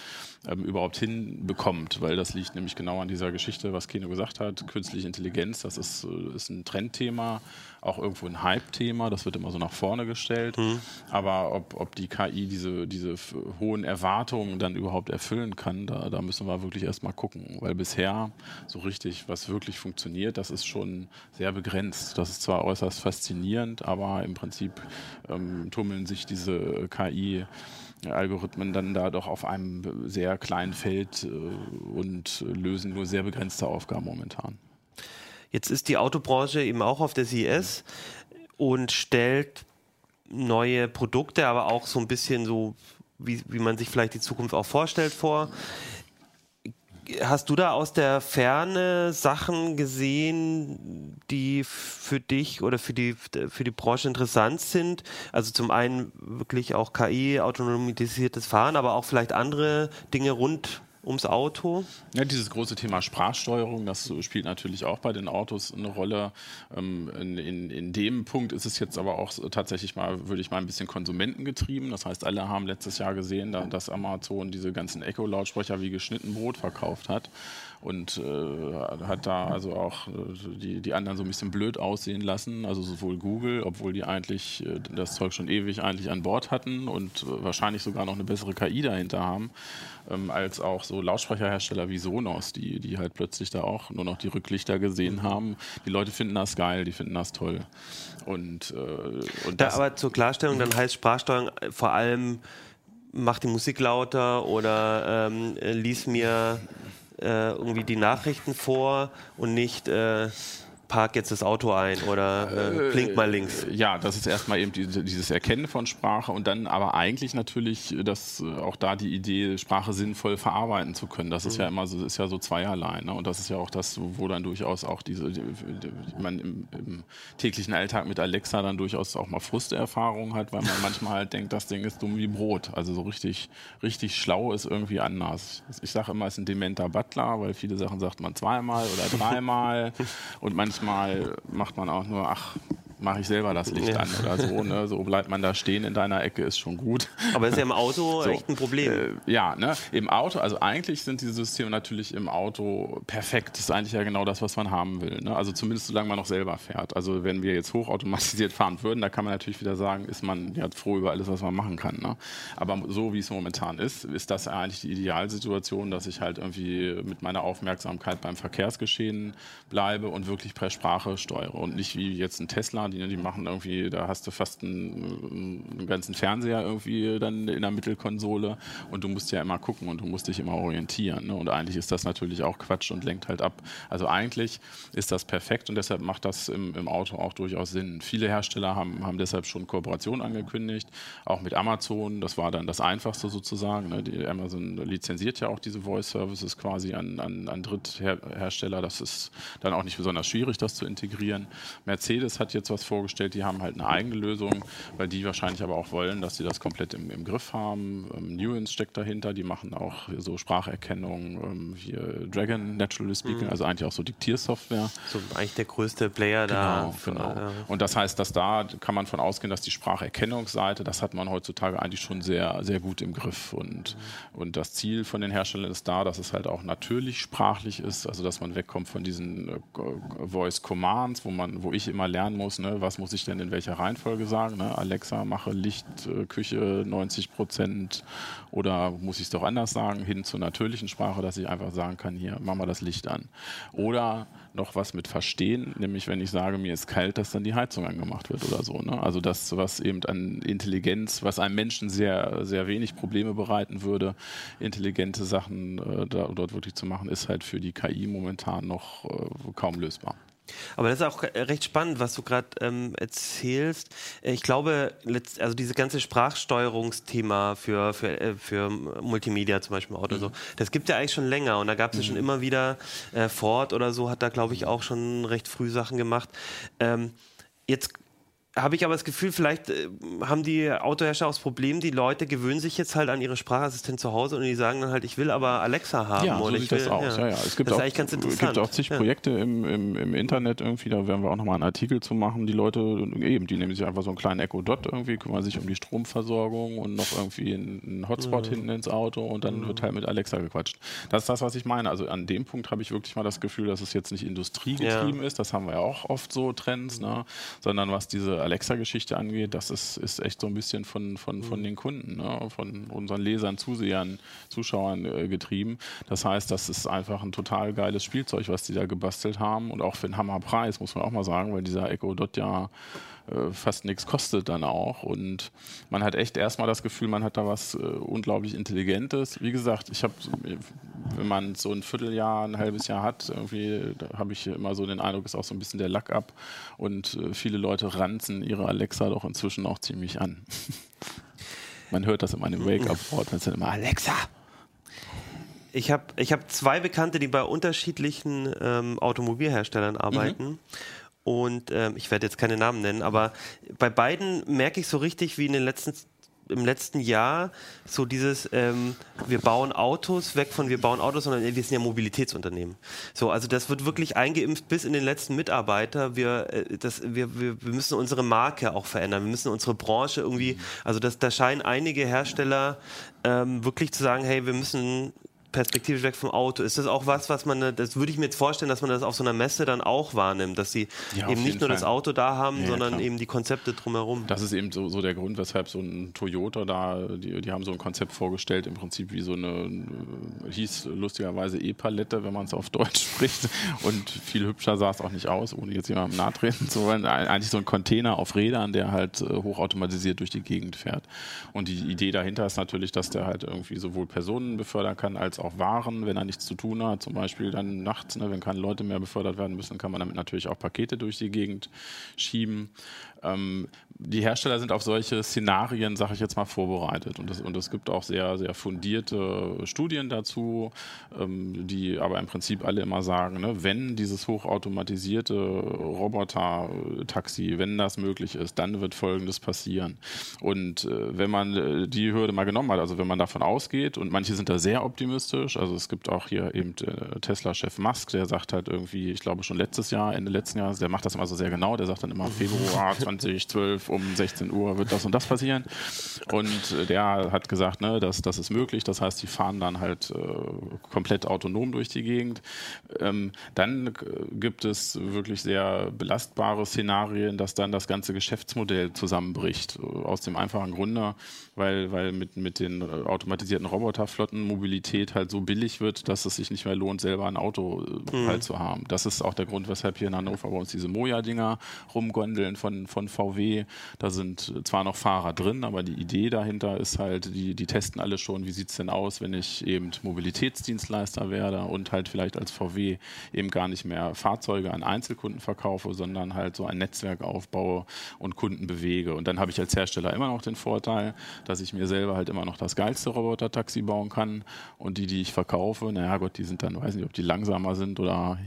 ähm, überhaupt hinbekommt, weil das liegt nämlich genau an dieser Geschichte, was Keno gesagt hat, künstliche Intelligenz, das ist, äh, ist ein Trendthema, auch irgendwo ein Hype-Thema, das wird immer so nach vorne gestellt, mhm. aber ob, ob die KI diese, diese hohen Erwartungen dann überhaupt erfüllen kann, da, da müssen wir wirklich erstmal gucken, weil bisher so richtig, was wirklich funktioniert, das ist schon sehr begrenzt. Das ist zwar äußerst faszinierend, aber im Prinzip ähm, tummeln sich diese KI Algorithmen dann da doch auf einem sehr kleinen Feld äh, und lösen nur sehr begrenzte Aufgaben momentan. Jetzt ist die Autobranche eben auch auf der CES und stellt neue Produkte, aber auch so ein bisschen so, wie, wie man sich vielleicht die Zukunft auch vorstellt, vor. Hast du da aus der Ferne Sachen gesehen, die für dich oder für die, für die Branche interessant sind? Also zum einen wirklich auch KI, autonomisiertes Fahren, aber auch vielleicht andere Dinge rund ums Auto? Ja, dieses große Thema Sprachsteuerung, das spielt natürlich auch bei den Autos eine Rolle. Ähm, in, in, in, dem Punkt ist es jetzt aber auch tatsächlich mal, würde ich mal ein bisschen konsumentengetrieben. Das heißt, alle haben letztes Jahr gesehen, dass Amazon diese ganzen Echo-Lautsprecher wie geschnitten Brot verkauft hat und äh, hat da also auch äh, die, die anderen so ein bisschen blöd aussehen lassen. Also sowohl Google, obwohl die eigentlich äh, das Zeug schon ewig eigentlich an Bord hatten und äh, wahrscheinlich sogar noch eine bessere KI dahinter haben, ähm, als auch so Lautsprecherhersteller wie Sonos, die, die halt plötzlich da auch nur noch die Rücklichter gesehen haben. Die Leute finden das geil, die finden das toll. Und, äh, und da, aber zur Klarstellung, dann heißt Sprachsteuerung vor allem mach die Musik lauter oder ähm, lies mir äh, irgendwie die Nachrichten vor und nicht äh, park jetzt das Auto ein oder äh, blink mal links. Ja, das ist erstmal eben die, dieses Erkennen von Sprache und dann aber eigentlich natürlich, dass äh, auch da die Idee, Sprache sinnvoll verarbeiten zu können. Das ist mhm. ja immer so, ist ja so zweierlei. Ne? Und das ist ja auch das, wo dann durchaus auch diese, die, die, man im, im, täglichen Alltag mit Alexa dann durchaus auch mal Frusterfahrungen hat, weil man manchmal halt denkt, das Ding ist dumm wie Brot. Also so richtig, richtig schlau ist irgendwie anders. Ich sage immer, es ist ein dementer Butler, weil viele Sachen sagt man zweimal oder dreimal und man manchmal macht man auch nur, ach, mache ich selber das Licht ja. an oder so. Ne? So bleibt man da stehen in deiner Ecke, ist schon gut. Aber ist ja im Auto so, echt ein Problem. Äh, ja, ne? im Auto, also eigentlich sind diese Systeme natürlich im Auto perfekt. Das ist eigentlich ja genau das, was man haben will. Ne? Also zumindest solange man noch selber fährt. Also wenn wir jetzt hochautomatisiert fahren würden, da kann man natürlich wieder sagen, ist man ja froh über alles, was man machen kann. Ne? Aber so wie es momentan ist, ist das eigentlich die Idealsituation, dass ich halt irgendwie mit meiner Aufmerksamkeit beim Verkehrsgeschehen bleibe und wirklich per Sprache steuere und nicht wie jetzt ein Tesla, die, die machen irgendwie, da hast du fast einen, einen, ganzen Fernseher irgendwie dann in der Mittelkonsole und du musst ja immer gucken und du musst dich immer orientieren. Ne? Und eigentlich ist das natürlich auch Quatsch und lenkt halt ab. Also eigentlich ist das perfekt und deshalb macht das im, im Auto auch durchaus Sinn. Viele Hersteller haben, haben deshalb schon Kooperationen angekündigt, auch mit Amazon. Das war dann das Einfachste sozusagen. Ne? Die Amazon lizenziert ja auch diese Voice Services quasi an, an, an Dritthersteller. Das ist dann auch nicht besonders schwierig, das zu integrieren. Mercedes hat jetzt was vorgestellt, die haben halt eine eigene Lösung, weil die wahrscheinlich aber auch wollen, dass sie das komplett im, im Griff haben. Ähm, Nuance steckt dahinter, die machen auch so Spracherkennung, ähm, hier Dragon, Naturally Speaking, mhm. also eigentlich auch so Diktiersoftware. So eigentlich der größte Player genau, da. Genau. Äh, Und das heißt, dass da kann man von ausgehen, dass die Spracherkennungsseite, das hat man heutzutage eigentlich schon sehr, sehr gut im Griff. Und, mhm. und das Ziel von den Herstellern ist da, dass es halt auch natürlich sprachlich ist, also dass man wegkommt von diesen äh, Voice Commands, wo man, wo ich immer lernen muss, ne, was muss ich denn in welcher Reihenfolge sagen? Ne? Alexa, mache Licht, äh, Küche 90 Prozent oder muss ich es doch anders sagen, hin zur natürlichen Sprache, dass ich einfach sagen kann, hier, mach mal das Licht an. Oder noch was mit Verstehen, nämlich wenn ich sage, mir ist kalt, dass dann die Heizung angemacht wird oder so. Ne? Also das, was eben an Intelligenz, was einem Menschen sehr, sehr wenig Probleme bereiten würde, intelligente Sachen äh, da, dort wirklich zu machen, ist halt für die KI momentan noch äh, kaum lösbar. Aber das ist auch äh, recht spannend, was du gerade ähm, erzählst. Ich glaube, also dieses ganze Sprachsteuerungsthema für, für, äh, für Multimedia zum Beispiel oder mhm. so, das gibt es ja eigentlich schon länger und da gab es ja schon mhm. immer wieder, äh, Ford oder so hat da, glaube ich, auch schon recht früh Sachen gemacht. Ähm, jetzt habe ich aber das Gefühl, vielleicht äh, haben die Autohersteller auch das Problem, die Leute gewöhnen sich jetzt halt an ihre Sprachassistent zu Hause und die sagen dann halt, ich will aber Alexa haben. Ja, so sieht das will, aus. Ja. Ja, Es gibt das auch, interessant. gibt auch zig Projekte im, im, im, Internet irgendwie, da werden wir auch nochmal einen Artikel zu machen. Die Leute, eben, die nehmen sich einfach so einen kleinen Echo Dot irgendwie, kümmern sich um die Stromversorgung und noch irgendwie einen Hotspot hinten ins Auto und dann wird halt mit Alexa gequatscht. Das ist das, was ich meine. Also an dem Punkt habe ich wirklich mal das Gefühl, dass es jetzt nicht industriegetrieben ist, das haben wir ja auch oft so Trends, ne? sondern was diese Alexa-Geschichte angeht, das ist, ist echt so ein bisschen von, von, von mhm. den Kunden, ne? von unseren Lesern, Zusehern, Zuschauern äh, getrieben. Das heißt, das ist einfach ein total geiles Spielzeug, was die da gebastelt haben und auch für einen Hammerpreis, muss man auch mal sagen, weil dieser Echo Dot ja äh, fast nichts kostet dann auch. Und man hat echt erstmal das Gefühl, man hat da was äh, unglaublich Intelligentes. Wie gesagt, ich habe, wenn man so ein Vierteljahr, ein halbes Jahr hat, irgendwie, da habe ich immer so den Eindruck, ist auch so ein bisschen der Lack ab. Und äh, viele Leute ranzen ihre Alexa doch inzwischen auch ziemlich an. man hört das immer in dem Wake-up-Wort, man sagt immer Alexa. Ich habe ich hab zwei Bekannte, die bei unterschiedlichen ähm, Automobilherstellern arbeiten. Mhm. Und ähm, ich werde jetzt keine Namen nennen, aber bei beiden merke ich so richtig, wie in den letzten im letzten Jahr so dieses, ähm, wir bauen Autos weg von wir bauen Autos, sondern wir sind ja Mobilitätsunternehmen. So, also das wird wirklich eingeimpft bis in den letzten Mitarbeiter. Wir, äh, das, wir, wir, wir müssen unsere Marke auch verändern. Wir müssen unsere Branche irgendwie, also das, da scheinen einige Hersteller ähm, wirklich zu sagen, hey, wir müssen perspektivisch weg vom Auto. Ist das auch was, was man, das würde ich mir jetzt vorstellen, dass man das auf so einer Messe dann auch wahrnimmt, dass sie ja, eben nicht nur Fall. das Auto da haben, ja, sondern klar. eben die Konzepte drumherum. Das ist eben so, so, der Grund, weshalb so ein Toyota da, die, die haben so ein Konzept vorgestellt, im Prinzip wie so eine, hieß lustigerweise E-Palette, wenn man es auf Deutsch spricht. Und viel hübscher sah es auch nicht aus, ohne jetzt jemandem nahtreten zu wollen. Eigentlich so ein Container auf Rädern, der halt äh, hochautomatisiert durch die Gegend fährt. Und die Idee dahinter ist natürlich, dass der halt irgendwie sowohl Personen befördern kann, als auch Waren, wenn er nichts zu tun hat. Zum Beispiel dann nachts, ne, wenn keine Leute mehr befördert werden müssen, kann man damit natürlich auch Pakete durch die Gegend schieben. Ähm, die Hersteller sind auf solche Szenarien, sage ich jetzt mal, vorbereitet. Und es, und es gibt auch sehr, sehr fundierte Studien dazu, ähm, die aber im Prinzip alle immer sagen, ne, wenn dieses hochautomatisierte Roboter-Taxi, wenn das möglich ist, dann wird Folgendes passieren. Und äh, wenn man äh, die Hürde mal genommen hat, also wenn man davon ausgeht, und manche sind da sehr optimistisch, also es gibt auch hier eben äh, Tesla-Chef Musk, der sagt halt irgendwie, ich glaube schon letztes Jahr, Ende letzten Jahres, der macht das immer so sehr genau, der sagt dann immer Februar 2012 um 16 Uhr wird das und das passieren. Und der hat gesagt, ne, das, das ist möglich. Das heißt, die fahren dann halt äh, komplett autonom durch die Gegend. Ähm, dann gibt es wirklich sehr belastbare Szenarien, dass dann das ganze Geschäftsmodell zusammenbricht. Aus dem einfachen Grunde, weil, weil mit, mit den automatisierten Roboterflotten Mobilität halt so billig wird, dass es sich nicht mehr lohnt, selber ein Auto äh, mhm. halt zu haben. Das ist auch der Grund, weshalb hier in Hannover bei uns diese Moja-Dinger rumgondeln von, von VW. Da sind zwar noch Fahrer drin, aber die Idee dahinter ist halt, die, die testen alle schon, wie sieht es denn aus, wenn ich eben Mobilitätsdienstleister werde und halt vielleicht als VW eben gar nicht mehr Fahrzeuge an Einzelkunden verkaufe, sondern halt so ein Netzwerk aufbaue und Kunden bewege. Und dann habe ich als Hersteller immer noch den Vorteil, dass ich mir selber halt immer noch das geilste Roboter-Taxi bauen kann und die, die ich verkaufe, naja Gott, die sind dann, weiß nicht, ob die langsamer sind oder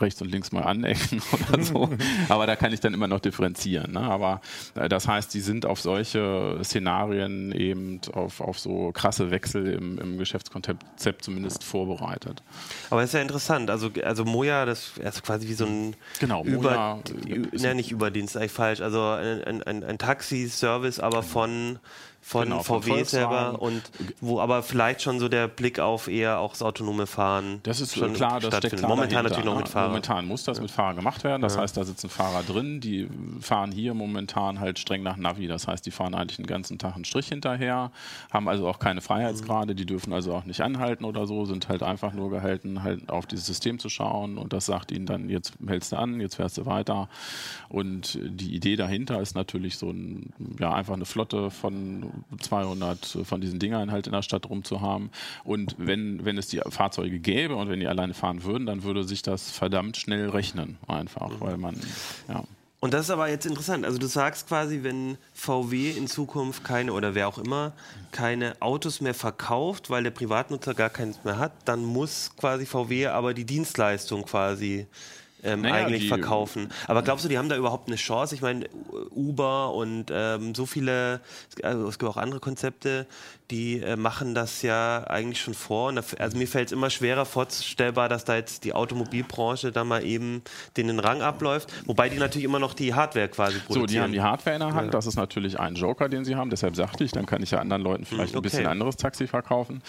rechts und links mal anecken oder so. aber da kann ich dann immer noch differenzieren. Ne? Aber äh, das heißt, die sind auf solche Szenarien eben auf, auf so krasse Wechsel im, im Geschäftskonzept zumindest vorbereitet. Aber es ist ja interessant. Also, also Moja, das ist quasi wie so ein genau, Über, Moja, ne, nicht Überdienst, eigentlich falsch. Also ein, ein, ein Taxi-Service, aber von von genau, VW selber und wo aber vielleicht schon so der Blick auf eher auch das autonome Fahren. Das ist schon klar, das steckt klar Momentan dahinter, natürlich noch mit Fahrer. Momentan muss das mit Fahrer gemacht werden. Das ja. heißt, da sitzen Fahrer drin, die fahren hier momentan halt streng nach Navi. Das heißt, die fahren eigentlich den ganzen Tag einen Strich hinterher, haben also auch keine Freiheitsgrade, die dürfen also auch nicht anhalten oder so, sind halt einfach nur gehalten, halt auf dieses System zu schauen und das sagt ihnen dann, jetzt hältst du an, jetzt fährst du weiter. Und die Idee dahinter ist natürlich so ein, ja, einfach eine Flotte von 200 von diesen Dingern halt in der Stadt rumzuhaben. Und wenn, wenn es die Fahrzeuge gäbe und wenn die alleine fahren würden, dann würde sich das verdammt schnell rechnen, einfach, mhm. weil man, ja. Und das ist aber jetzt interessant. Also du sagst quasi, wenn VW in Zukunft keine oder wer auch immer keine Autos mehr verkauft, weil der Privatnutzer gar keins mehr hat, dann muss quasi VW aber die Dienstleistung quasi ähm, naja, eigentlich verkaufen. Aber glaubst du, die haben da überhaupt eine Chance? Ich meine, Uber und ähm, so viele, also es gibt auch andere Konzepte, die äh, machen das ja eigentlich schon vor. Da, also mir fällt es immer schwerer vorstellbar, dass da jetzt die Automobilbranche da mal eben den Rang abläuft, wobei die natürlich immer noch die Hardware quasi produzieren. So, die haben die Hardware in der Hand, ja. das ist natürlich ein Joker, den sie haben, deshalb sagte ich, dann kann ich ja anderen Leuten vielleicht okay. ein bisschen anderes Taxi verkaufen.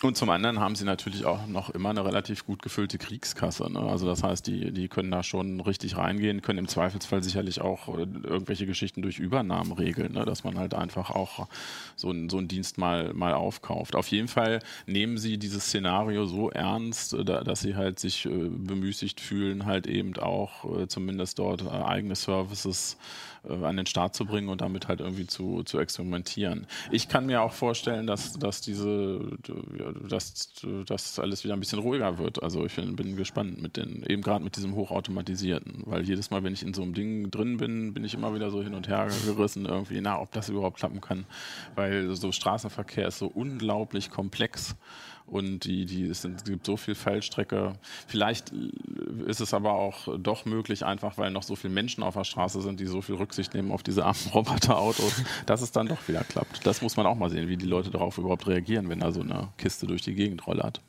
Und zum anderen haben sie natürlich auch noch immer eine relativ gut gefüllte Kriegskasse. Ne? Also das heißt, die, die können da schon richtig reingehen, können im Zweifelsfall sicherlich auch äh, irgendwelche Geschichten durch Übernahmen regeln, ne? dass man halt einfach auch so, ein, so einen Dienst mal, mal aufkauft. Auf jeden Fall nehmen sie dieses Szenario so ernst, äh, dass sie halt sich äh, bemüßigt fühlen, halt eben auch zumindest dort eigene Services an den Start zu bringen und damit halt irgendwie zu, zu experimentieren. Ich kann mir auch vorstellen, dass, dass diese, dass, dass alles wieder ein bisschen ruhiger wird. Also ich bin, bin gespannt mit den, eben gerade mit diesem Hochautomatisierten, weil jedes Mal, wenn ich in so einem Ding drin bin, bin ich immer wieder so hin und her gerissen irgendwie, na, ob das überhaupt klappen kann, weil so Straßenverkehr ist so unglaublich komplex und die, die, es, gibt so viel Fallstrecke. Vielleicht ist es aber auch doch möglich, einfach weil noch so viele Menschen auf der Straße sind, die so viel Rücksicht nehmen auf diese armen Roboterautos, dass es dann doch wieder klappt. Das muss man auch mal sehen, wie die Leute darauf überhaupt reagieren, wenn da so eine Kiste durch die Gegend rollert.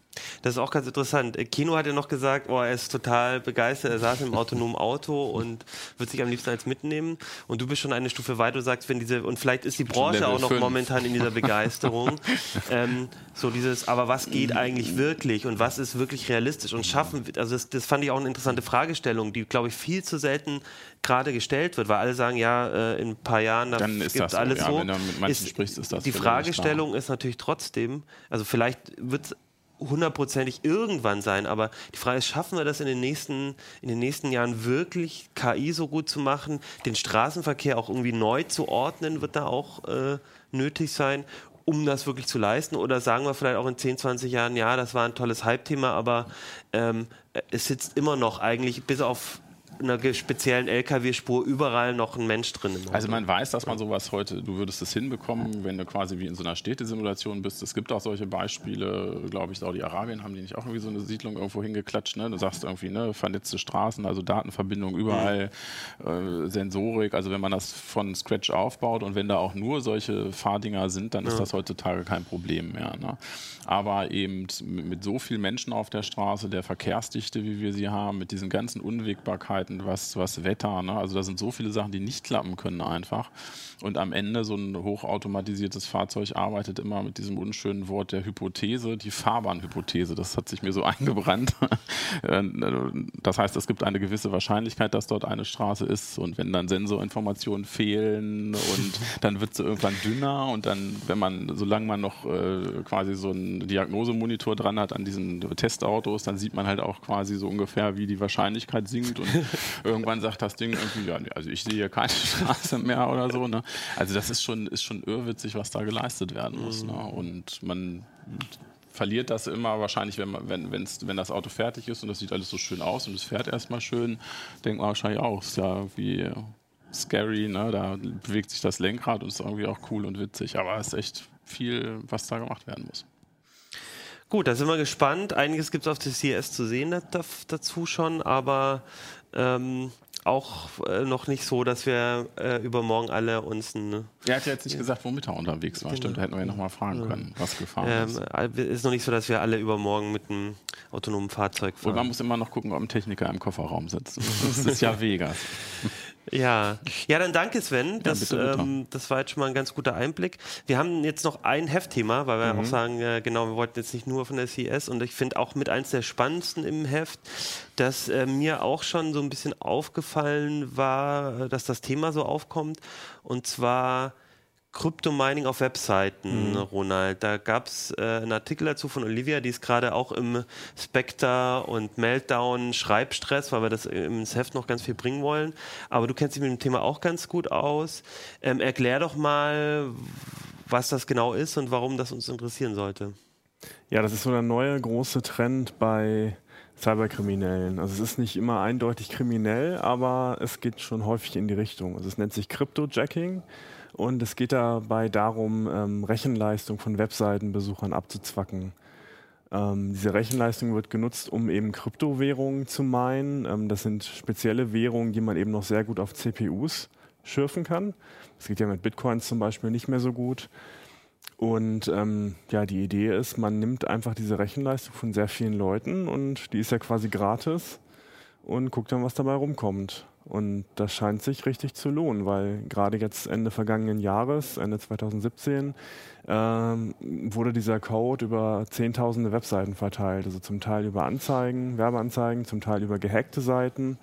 Das ist auch ganz interessant. Kino hat ja noch gesagt, oh, er ist total begeistert, er saß im autonomen Auto und wird sich am liebsten als mitnehmen. Und du bist schon eine Stufe weiter, du sagst, wenn diese, und vielleicht ist die Branche auch noch 5. momentan in dieser Begeisterung. ähm, so dieses, aber was geht eigentlich wirklich und was ist wirklich realistisch und schaffen, also das, das fand ich auch eine interessante Fragestellung, die, glaube ich, viel zu selten gerade gestellt wird, weil alle sagen, ja, äh, in ein paar Jahren dann ist das alles so. Ja, wenn du mit manchen ist, sprichst, ist das Die Fragestellung ist natürlich trotzdem, also vielleicht wird es hundertprozentig irgendwann sein, aber die Frage ist, schaffen wir das in den nächsten, in den nächsten Jahren wirklich, KI so gut zu machen, den Straßenverkehr auch irgendwie neu zu ordnen, wird da auch äh, nötig sein, um das wirklich zu leisten? Oder sagen wir vielleicht auch in 10, 20 Jahren, ja, das war ein tolles Hype-Thema, aber ähm, es sitzt immer noch eigentlich bis auf einer speziellen LKW-Spur überall noch ein Mensch drin. Also man weiß, dass man sowas heute, du würdest es hinbekommen, wenn du quasi wie in so einer Städtesimulation bist. Es gibt auch solche Beispiele, glaube ich, Saudi-Arabien haben die nicht auch irgendwie so eine Siedlung irgendwo hingeklatscht. Ne? Du sagst irgendwie, ne, vernetzte Straßen, also Datenverbindung überall, äh, Sensorik. Also wenn man das von Scratch aufbaut und wenn da auch nur solche Fahrdinger sind, dann ja. ist das heutzutage kein Problem mehr. Ne? Aber eben mit so vielen Menschen auf der Straße, der Verkehrsdichte, wie wir sie haben, mit diesen ganzen Unwägbarkeiten, Möglichkeiten, was, was Wetter. Ne? Also da sind so viele Sachen, die nicht klappen können einfach. Und am Ende so ein hochautomatisiertes Fahrzeug arbeitet immer mit diesem unschönen Wort der Hypothese, die Fahrbahnhypothese. Das hat sich mir so eingebrannt. Äh, das heißt, es gibt eine gewisse Wahrscheinlichkeit, dass dort eine Straße ist. Und wenn dann Sensorinformationen fehlen und dann wird sie irgendwann dünner und dann, wenn man, solange man noch äh, quasi so einen Diagnosemonitor dran hat an diesen Testautos, dann sieht man halt auch quasi so ungefähr, wie die Wahrscheinlichkeit sinkt. Und irgendwann sagt das Ding irgendwie, ja, also ich sehe hier keine Straße mehr oder so. Ne? Also das ist schon, ist schon irrwitzig, was da geleistet werden muss. Ne? Und man verliert das immer wahrscheinlich, wenn, man, wenn, wenn das Auto fertig ist und das sieht alles so schön aus und es fährt erstmal schön, denkt man wahrscheinlich auch, ist ja irgendwie scary, ne? da bewegt sich das Lenkrad und ist irgendwie auch cool und witzig, aber es ist echt viel, was da gemacht werden muss. Gut, da sind wir gespannt. Einiges gibt es auf der CS zu sehen dazu schon, aber ähm, auch äh, noch nicht so, dass wir äh, übermorgen alle uns ein. Er hat ja jetzt nicht gesagt, womit er unterwegs war. Genau. Stimmt, da hätten wir ja nochmal fragen können, was gefahren ähm, ist. Ist noch nicht so, dass wir alle übermorgen mit einem autonomen Fahrzeug fahren. Und man muss immer noch gucken, ob ein Techniker im Kofferraum sitzt. Das ist ja Vegas. Ja, ja, dann danke Sven. Das, ja, bitte, bitte. Ähm, das war jetzt schon mal ein ganz guter Einblick. Wir haben jetzt noch ein Heftthema, weil wir mhm. auch sagen, äh, genau, wir wollten jetzt nicht nur von der CS und ich finde auch mit eins der spannendsten im Heft, dass äh, mir auch schon so ein bisschen aufgefallen war, dass das Thema so aufkommt und zwar Kryptomining auf Webseiten, mhm. Ronald. Da gab es äh, einen Artikel dazu von Olivia, die ist gerade auch im Spectre und Meltdown Schreibstress, weil wir das ins Heft noch ganz viel bringen wollen. Aber du kennst dich mit dem Thema auch ganz gut aus. Ähm, erklär doch mal, was das genau ist und warum das uns interessieren sollte. Ja, das ist so der neue große Trend bei Cyberkriminellen. Also es ist nicht immer eindeutig kriminell, aber es geht schon häufig in die Richtung. Also es nennt sich Cryptojacking. Und es geht dabei darum, ähm, Rechenleistung von Webseitenbesuchern abzuzwacken. Ähm, diese Rechenleistung wird genutzt, um eben Kryptowährungen zu meinen. Ähm, das sind spezielle Währungen, die man eben noch sehr gut auf CPUs schürfen kann. Das geht ja mit Bitcoins zum Beispiel nicht mehr so gut. Und ähm, ja, die Idee ist, man nimmt einfach diese Rechenleistung von sehr vielen Leuten und die ist ja quasi gratis und guckt dann, was dabei rumkommt. Und das scheint sich richtig zu lohnen, weil gerade jetzt Ende vergangenen Jahres, Ende 2017, ähm, wurde dieser Code über zehntausende Webseiten verteilt. Also zum Teil über Anzeigen, Werbeanzeigen, zum Teil über gehackte Seiten.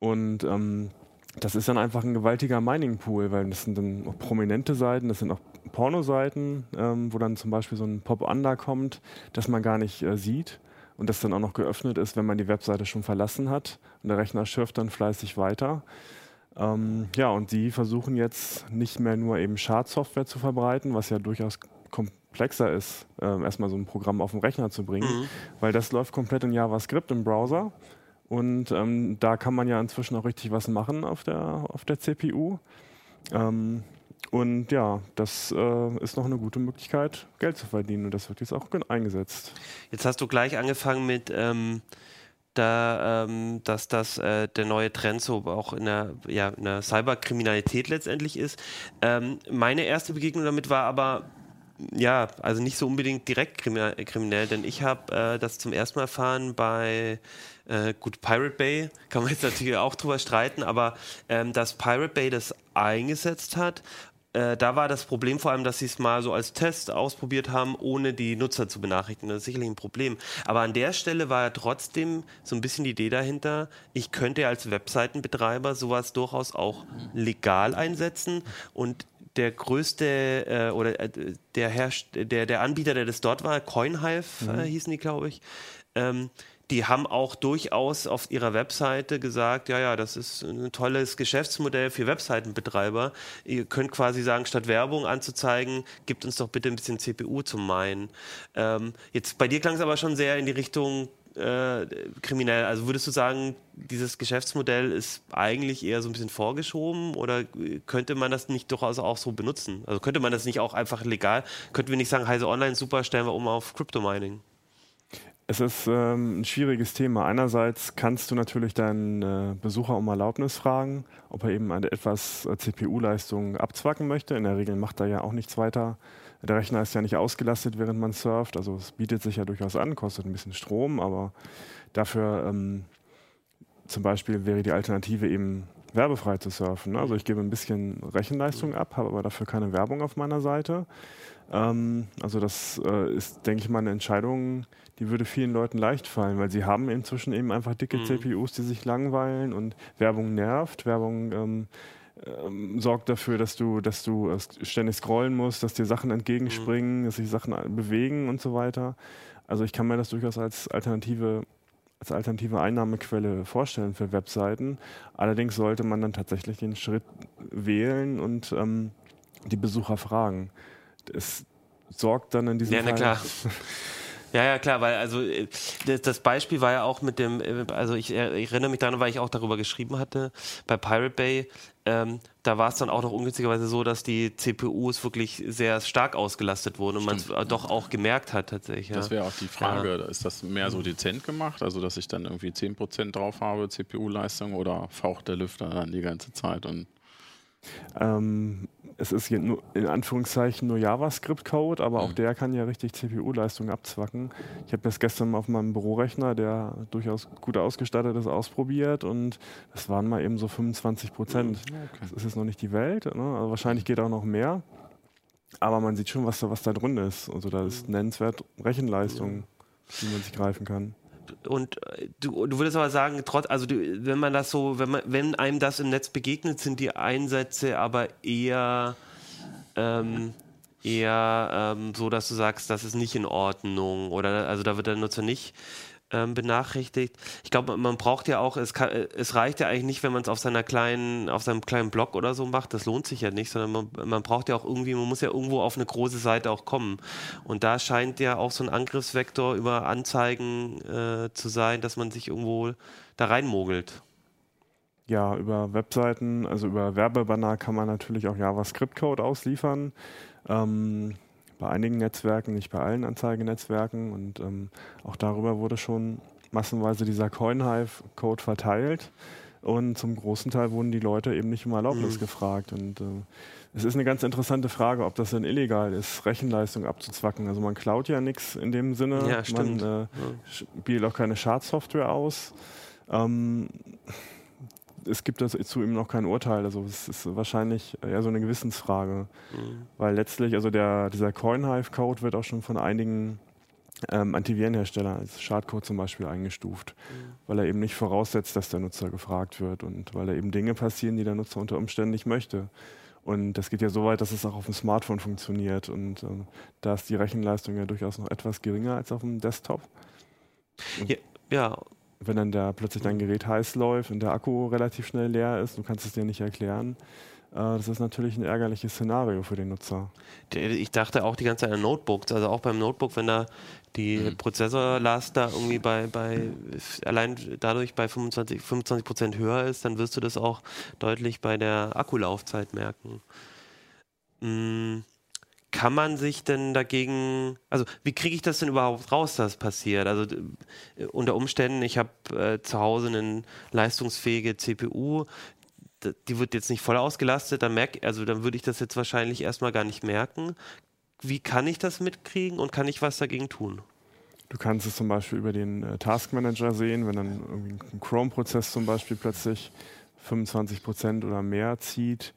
Und ähm, das ist dann einfach ein gewaltiger Mining-Pool, weil das sind dann auch prominente Seiten, das sind auch Pornoseiten, ähm, wo dann zum Beispiel so ein Pop-Under kommt, das man gar nicht äh, sieht und das dann auch noch geöffnet ist, wenn man die Webseite schon verlassen hat. Und der Rechner schürft dann fleißig weiter. Ähm, ja, und die versuchen jetzt nicht mehr nur eben Schadsoftware zu verbreiten, was ja durchaus komplexer ist, äh, erstmal so ein Programm auf den Rechner zu bringen, mhm. weil das läuft komplett in JavaScript im Browser. Und ähm, da kann man ja inzwischen auch richtig was machen auf der, auf der CPU. Ähm, und ja, das äh, ist noch eine gute Möglichkeit, Geld zu verdienen. Und das wird jetzt auch eingesetzt. Jetzt hast du gleich angefangen mit, ähm, da, ähm, dass das äh, der neue Trend so auch in der, ja, in der Cyberkriminalität letztendlich ist. Ähm, meine erste Begegnung damit war aber ja, also nicht so unbedingt direkt kriminell, denn ich habe äh, das zum ersten Mal erfahren bei äh, gut Pirate Bay, kann man jetzt natürlich auch drüber streiten, aber ähm, dass Pirate Bay das eingesetzt hat äh, da war das Problem vor allem, dass sie es mal so als Test ausprobiert haben, ohne die Nutzer zu benachrichtigen. Das ist sicherlich ein Problem. Aber an der Stelle war ja trotzdem so ein bisschen die Idee dahinter, ich könnte als Webseitenbetreiber sowas durchaus auch legal einsetzen und der größte äh, oder äh, der, Herrsch der, der Anbieter, der das dort war, CoinHive äh, mhm. hießen die, glaube ich, ähm, die haben auch durchaus auf ihrer Webseite gesagt, ja, ja, das ist ein tolles Geschäftsmodell für Webseitenbetreiber. Ihr könnt quasi sagen, statt Werbung anzuzeigen, gibt uns doch bitte ein bisschen CPU zum Meinen. Ähm, jetzt bei dir klang es aber schon sehr in die Richtung äh, kriminell. Also würdest du sagen, dieses Geschäftsmodell ist eigentlich eher so ein bisschen vorgeschoben oder könnte man das nicht durchaus auch so benutzen? Also könnte man das nicht auch einfach legal, könnten wir nicht sagen, Heise Online, super, stellen wir um auf Crypto Mining? Es ist ähm, ein schwieriges Thema. Einerseits kannst du natürlich deinen äh, Besucher um Erlaubnis fragen, ob er eben eine etwas äh, CPU-Leistung abzwacken möchte. In der Regel macht er ja auch nichts weiter. Der Rechner ist ja nicht ausgelastet, während man surft. Also es bietet sich ja durchaus an, kostet ein bisschen Strom, aber dafür ähm, zum Beispiel wäre die Alternative eben werbefrei zu surfen. Also ich gebe ein bisschen Rechenleistung ab, habe aber dafür keine Werbung auf meiner Seite. Ähm, also das äh, ist, denke ich mal, eine Entscheidung, die würde vielen Leuten leicht fallen, weil sie haben inzwischen eben einfach dicke mhm. CPUs, die sich langweilen und Werbung nervt. Werbung ähm, ähm, sorgt dafür, dass du, dass du ständig scrollen musst, dass dir Sachen entgegenspringen, mhm. dass sich Sachen bewegen und so weiter. Also ich kann mir das durchaus als alternative als alternative Einnahmequelle vorstellen für Webseiten. Allerdings sollte man dann tatsächlich den Schritt wählen und ähm, die Besucher fragen. Es sorgt dann in diesem ja, Fall. Ja, ja, klar, weil also äh, das Beispiel war ja auch mit dem, äh, also ich, äh, ich erinnere mich daran, weil ich auch darüber geschrieben hatte, bei Pirate Bay, ähm, da war es dann auch noch ungünstigerweise so, dass die CPUs wirklich sehr stark ausgelastet wurden und man es doch auch gemerkt hat tatsächlich. Ja. Das wäre auch die Frage, ja. ist das mehr so dezent gemacht, also dass ich dann irgendwie 10% drauf habe, CPU-Leistung, oder faucht der Lüfter dann die ganze Zeit und ähm, es ist nur, in Anführungszeichen nur JavaScript-Code, aber auch mhm. der kann ja richtig CPU-Leistung abzwacken. Ich habe das gestern mal auf meinem Bürorechner, der durchaus gut ausgestattet ist, ausprobiert und das waren mal eben so 25 Prozent. Mhm, okay. Das ist jetzt noch nicht die Welt, ne? also wahrscheinlich geht auch noch mehr. Aber man sieht schon, was da, was da drin ist. Also da ist mhm. nennenswert Rechenleistung, die man sich greifen kann und äh, du, du würdest aber sagen, trotz, also du, wenn man das so, wenn man, wenn einem das im Netz begegnet, sind die Einsätze aber eher ähm, eher ähm, so, dass du sagst, das ist nicht in Ordnung oder also da wird der Nutzer nicht ähm, benachrichtigt. Ich glaube, man braucht ja auch, es, kann, es reicht ja eigentlich nicht, wenn man es auf seiner kleinen, auf seinem kleinen Blog oder so macht. Das lohnt sich ja nicht, sondern man, man braucht ja auch irgendwie, man muss ja irgendwo auf eine große Seite auch kommen. Und da scheint ja auch so ein Angriffsvektor über Anzeigen äh, zu sein, dass man sich irgendwo da reinmogelt. Ja, über Webseiten, also über Werbebanner kann man natürlich auch JavaScript-Code ausliefern. Ähm, bei einigen Netzwerken, nicht bei allen Anzeigenetzwerken. Und ähm, auch darüber wurde schon massenweise dieser CoinHive-Code verteilt. Und zum großen Teil wurden die Leute eben nicht um Erlaubnis mhm. gefragt. Und äh, es ist eine ganz interessante Frage, ob das denn illegal ist, Rechenleistung abzuzwacken. Also man klaut ja nichts in dem Sinne. Ja, man äh, ja. spielt auch keine Schadsoftware aus. Ähm, es gibt dazu eben noch kein Urteil. Also es ist wahrscheinlich eher so eine Gewissensfrage. Mhm. Weil letztlich, also der, dieser CoinHive-Code wird auch schon von einigen ähm, Antivirenherstellern als Schadcode zum Beispiel eingestuft, mhm. weil er eben nicht voraussetzt, dass der Nutzer gefragt wird und weil da eben Dinge passieren, die der Nutzer unter Umständen nicht möchte. Und das geht ja so weit, dass es auch auf dem Smartphone funktioniert. Und ähm, da ist die Rechenleistung ja durchaus noch etwas geringer als auf dem Desktop. Ja, ja, wenn dann da plötzlich dein Gerät heiß läuft und der Akku relativ schnell leer ist, du kannst es dir nicht erklären. Äh, das ist natürlich ein ärgerliches Szenario für den Nutzer. Ich dachte auch die ganze Zeit an Notebooks, also auch beim Notebook, wenn da die mhm. Prozessorlast da irgendwie bei, bei allein dadurch bei 25, 25 Prozent höher ist, dann wirst du das auch deutlich bei der Akkulaufzeit merken. Mhm kann man sich denn dagegen, also wie kriege ich das denn überhaupt raus, dass das passiert? Also äh, unter Umständen, ich habe äh, zu Hause eine leistungsfähige CPU, die wird jetzt nicht voll ausgelastet, dann merk, also dann würde ich das jetzt wahrscheinlich erstmal gar nicht merken. Wie kann ich das mitkriegen und kann ich was dagegen tun? Du kannst es zum Beispiel über den äh, Task Manager sehen, wenn dann irgendwie ein Chrome-Prozess zum Beispiel plötzlich 25 Prozent oder mehr zieht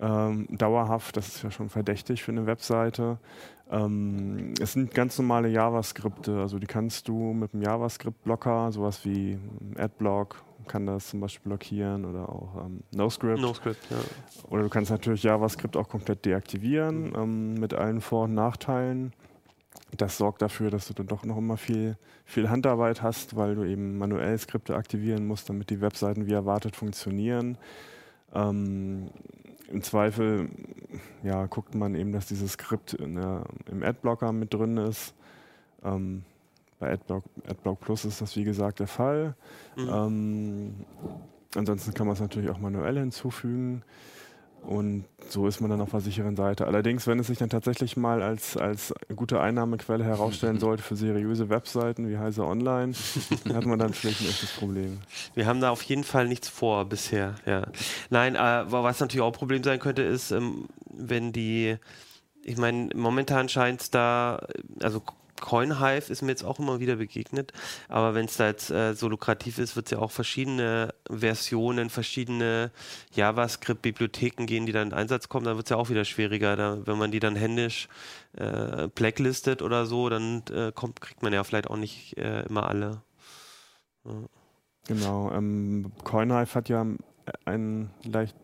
ähm, dauerhaft. Das ist ja schon verdächtig für eine Webseite. Ähm, es sind ganz normale JavaScripte, also die kannst du mit einem JavaScript-Blocker, sowas wie Adblock, kann das zum Beispiel blockieren oder auch ähm, NoScript. NoScript, ja. Oder du kannst natürlich JavaScript auch komplett deaktivieren mhm. ähm, mit allen Vor- und Nachteilen. Das sorgt dafür, dass du dann doch noch immer viel, viel Handarbeit hast, weil du eben manuell Skripte aktivieren musst, damit die Webseiten wie erwartet funktionieren. Ähm, im Zweifel ja, guckt man eben, dass dieses Skript der, im Adblocker mit drin ist. Ähm, bei Adblock, Adblock Plus ist das wie gesagt der Fall. Mhm. Ähm, ansonsten kann man es natürlich auch manuell hinzufügen. Und so ist man dann auf der sicheren Seite. Allerdings, wenn es sich dann tatsächlich mal als, als gute Einnahmequelle herausstellen sollte für seriöse Webseiten wie Heise Online, hat man dann vielleicht ein echtes Problem. Wir haben da auf jeden Fall nichts vor bisher. Ja. Nein, äh, was natürlich auch ein Problem sein könnte, ist, ähm, wenn die, ich meine, momentan scheint es da, also CoinHive ist mir jetzt auch immer wieder begegnet, aber wenn es da jetzt äh, so lukrativ ist, wird es ja auch verschiedene Versionen, verschiedene JavaScript-Bibliotheken gehen, die dann in Einsatz kommen, dann wird es ja auch wieder schwieriger. Da, wenn man die dann händisch äh, blacklistet oder so, dann äh, kommt, kriegt man ja vielleicht auch nicht äh, immer alle. Ja. Genau, ähm, CoinHive hat ja ein leicht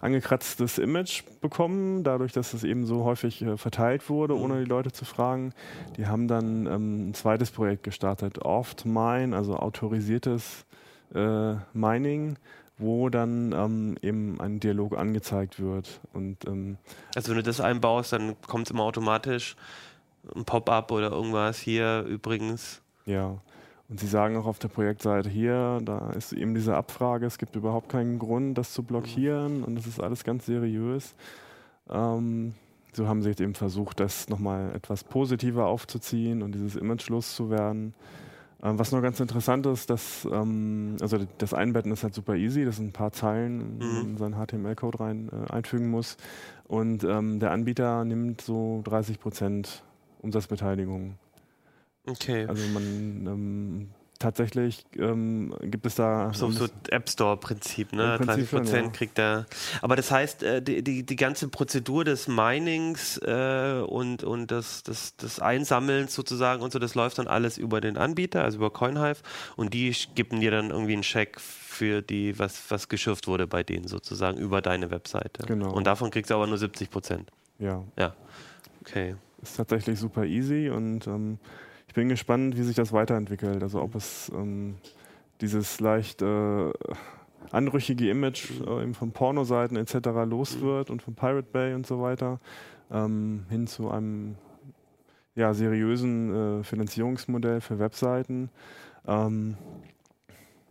angekratztes Image bekommen, dadurch, dass es eben so häufig äh, verteilt wurde, mhm. ohne die Leute zu fragen. Die haben dann ähm, ein zweites Projekt gestartet, Oft Mine, also autorisiertes äh, Mining, wo dann ähm, eben ein Dialog angezeigt wird. Und, ähm, also wenn du das einbaust, dann kommt es immer automatisch ein Pop-up oder irgendwas hier übrigens. Ja. Und sie sagen auch auf der Projektseite hier, da ist eben diese Abfrage, es gibt überhaupt keinen Grund, das zu blockieren und das ist alles ganz seriös. Ähm, so haben sie jetzt eben versucht, das nochmal etwas positiver aufzuziehen und dieses Image loszuwerden. Ähm, was noch ganz interessant ist, dass ähm, also das Einbetten ist halt super easy, das sind ein paar Zeilen mhm. in seinen HTML-Code rein äh, einfügen muss. Und ähm, der Anbieter nimmt so 30 Prozent Umsatzbeteiligung Okay. Also man ähm, tatsächlich ähm, gibt es da. So, so App Store-Prinzip, ne? 30 Prozent ja. kriegt er. Aber das heißt, äh, die, die, die ganze Prozedur des Minings äh, und, und das, das, das Einsammelns sozusagen und so, das läuft dann alles über den Anbieter, also über CoinHive und die geben dir dann irgendwie einen Check für die, was, was geschürft wurde bei denen sozusagen über deine Webseite. Genau. Und davon kriegst du aber nur 70 Prozent. Ja. Ja. Okay. Ist tatsächlich super easy und ähm, bin gespannt, wie sich das weiterentwickelt. Also ob es ähm, dieses leicht äh, anrüchige Image äh, eben von Pornoseiten etc. los wird und von Pirate Bay und so weiter ähm, hin zu einem ja, seriösen äh, Finanzierungsmodell für Webseiten. Ähm,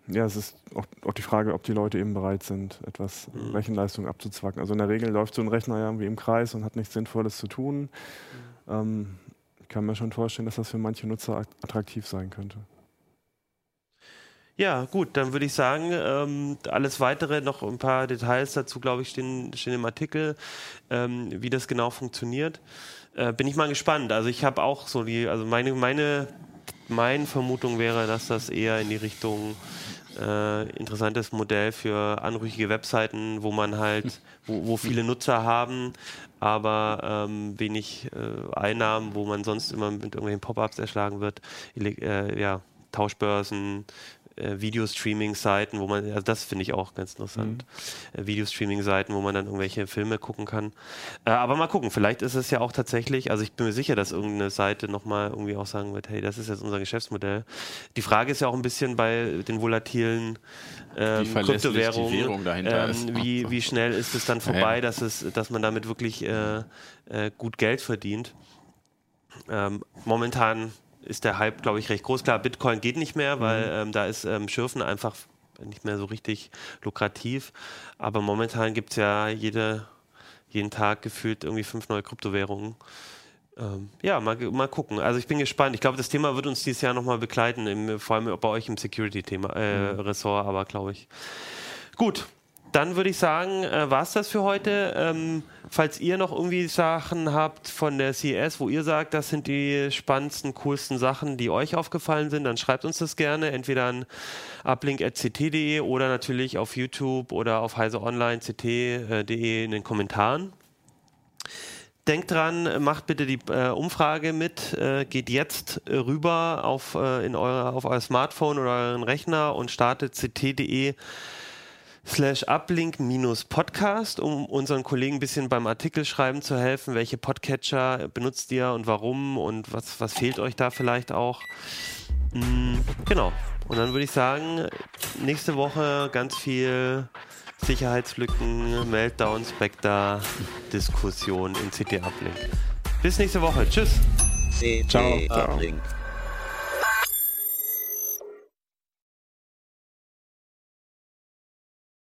ja, es ist auch, auch, die Frage, ob die Leute eben bereit sind, etwas mhm. Rechenleistung abzuzwacken. Also in der Regel läuft so ein Rechner ja irgendwie im Kreis und hat nichts Sinnvolles zu tun. Mhm. Ähm, ich kann mir schon vorstellen, dass das für manche Nutzer attraktiv sein könnte. Ja, gut, dann würde ich sagen, ähm, alles weitere, noch ein paar Details dazu, glaube ich, stehen, stehen im Artikel, ähm, wie das genau funktioniert. Äh, bin ich mal gespannt. Also ich habe auch so die, also meine, meine, meine Vermutung wäre, dass das eher in die Richtung äh, interessantes Modell für anrüchige Webseiten, wo man halt, wo, wo viele Nutzer haben, aber ähm, wenig äh, Einnahmen, wo man sonst immer mit irgendwelchen Pop-ups erschlagen wird, äh, ja, Tauschbörsen, äh, Videostreaming-Seiten, wo man, also das finde ich auch ganz interessant, mhm. äh, Videostreaming-Seiten, wo man dann irgendwelche Filme gucken kann. Äh, aber mal gucken, vielleicht ist es ja auch tatsächlich, also ich bin mir sicher, dass irgendeine Seite nochmal irgendwie auch sagen wird, hey, das ist jetzt unser Geschäftsmodell. Die Frage ist ja auch ein bisschen bei den volatilen ähm, Kryptowährungen, ähm, wie, wie schnell ist es dann vorbei, ja. dass, es, dass man damit wirklich äh, äh, gut Geld verdient. Ähm, momentan ist der Hype, glaube ich, recht groß. Klar, Bitcoin geht nicht mehr, weil mhm. ähm, da ist ähm, Schürfen einfach nicht mehr so richtig lukrativ. Aber momentan gibt es ja jede, jeden Tag gefühlt irgendwie fünf neue Kryptowährungen. Ähm, ja, mal, mal gucken. Also ich bin gespannt. Ich glaube, das Thema wird uns dieses Jahr nochmal begleiten, im, vor allem bei euch im Security-Thema, äh, mhm. Ressort, aber glaube ich. Gut, dann würde ich sagen, äh, war es das für heute. Ähm, falls ihr noch irgendwie Sachen habt von der CES, wo ihr sagt, das sind die spannendsten, coolsten Sachen, die euch aufgefallen sind, dann schreibt uns das gerne. Entweder an uplink.ct.de oder natürlich auf YouTube oder auf heiseonline.ct.de in den Kommentaren. Denkt dran, macht bitte die äh, Umfrage mit, äh, geht jetzt rüber auf, äh, in eure, auf euer Smartphone oder euren Rechner und startet ct.de slash uplink minus podcast, um unseren Kollegen ein bisschen beim Artikelschreiben zu helfen. Welche Podcatcher benutzt ihr und warum und was, was fehlt euch da vielleicht auch? Mhm, genau. Und dann würde ich sagen, nächste Woche ganz viel Sicherheitslücken, Meltdown, Spectre, Diskussion in CT Uplink. Bis nächste Woche. Tschüss. CT Uplink.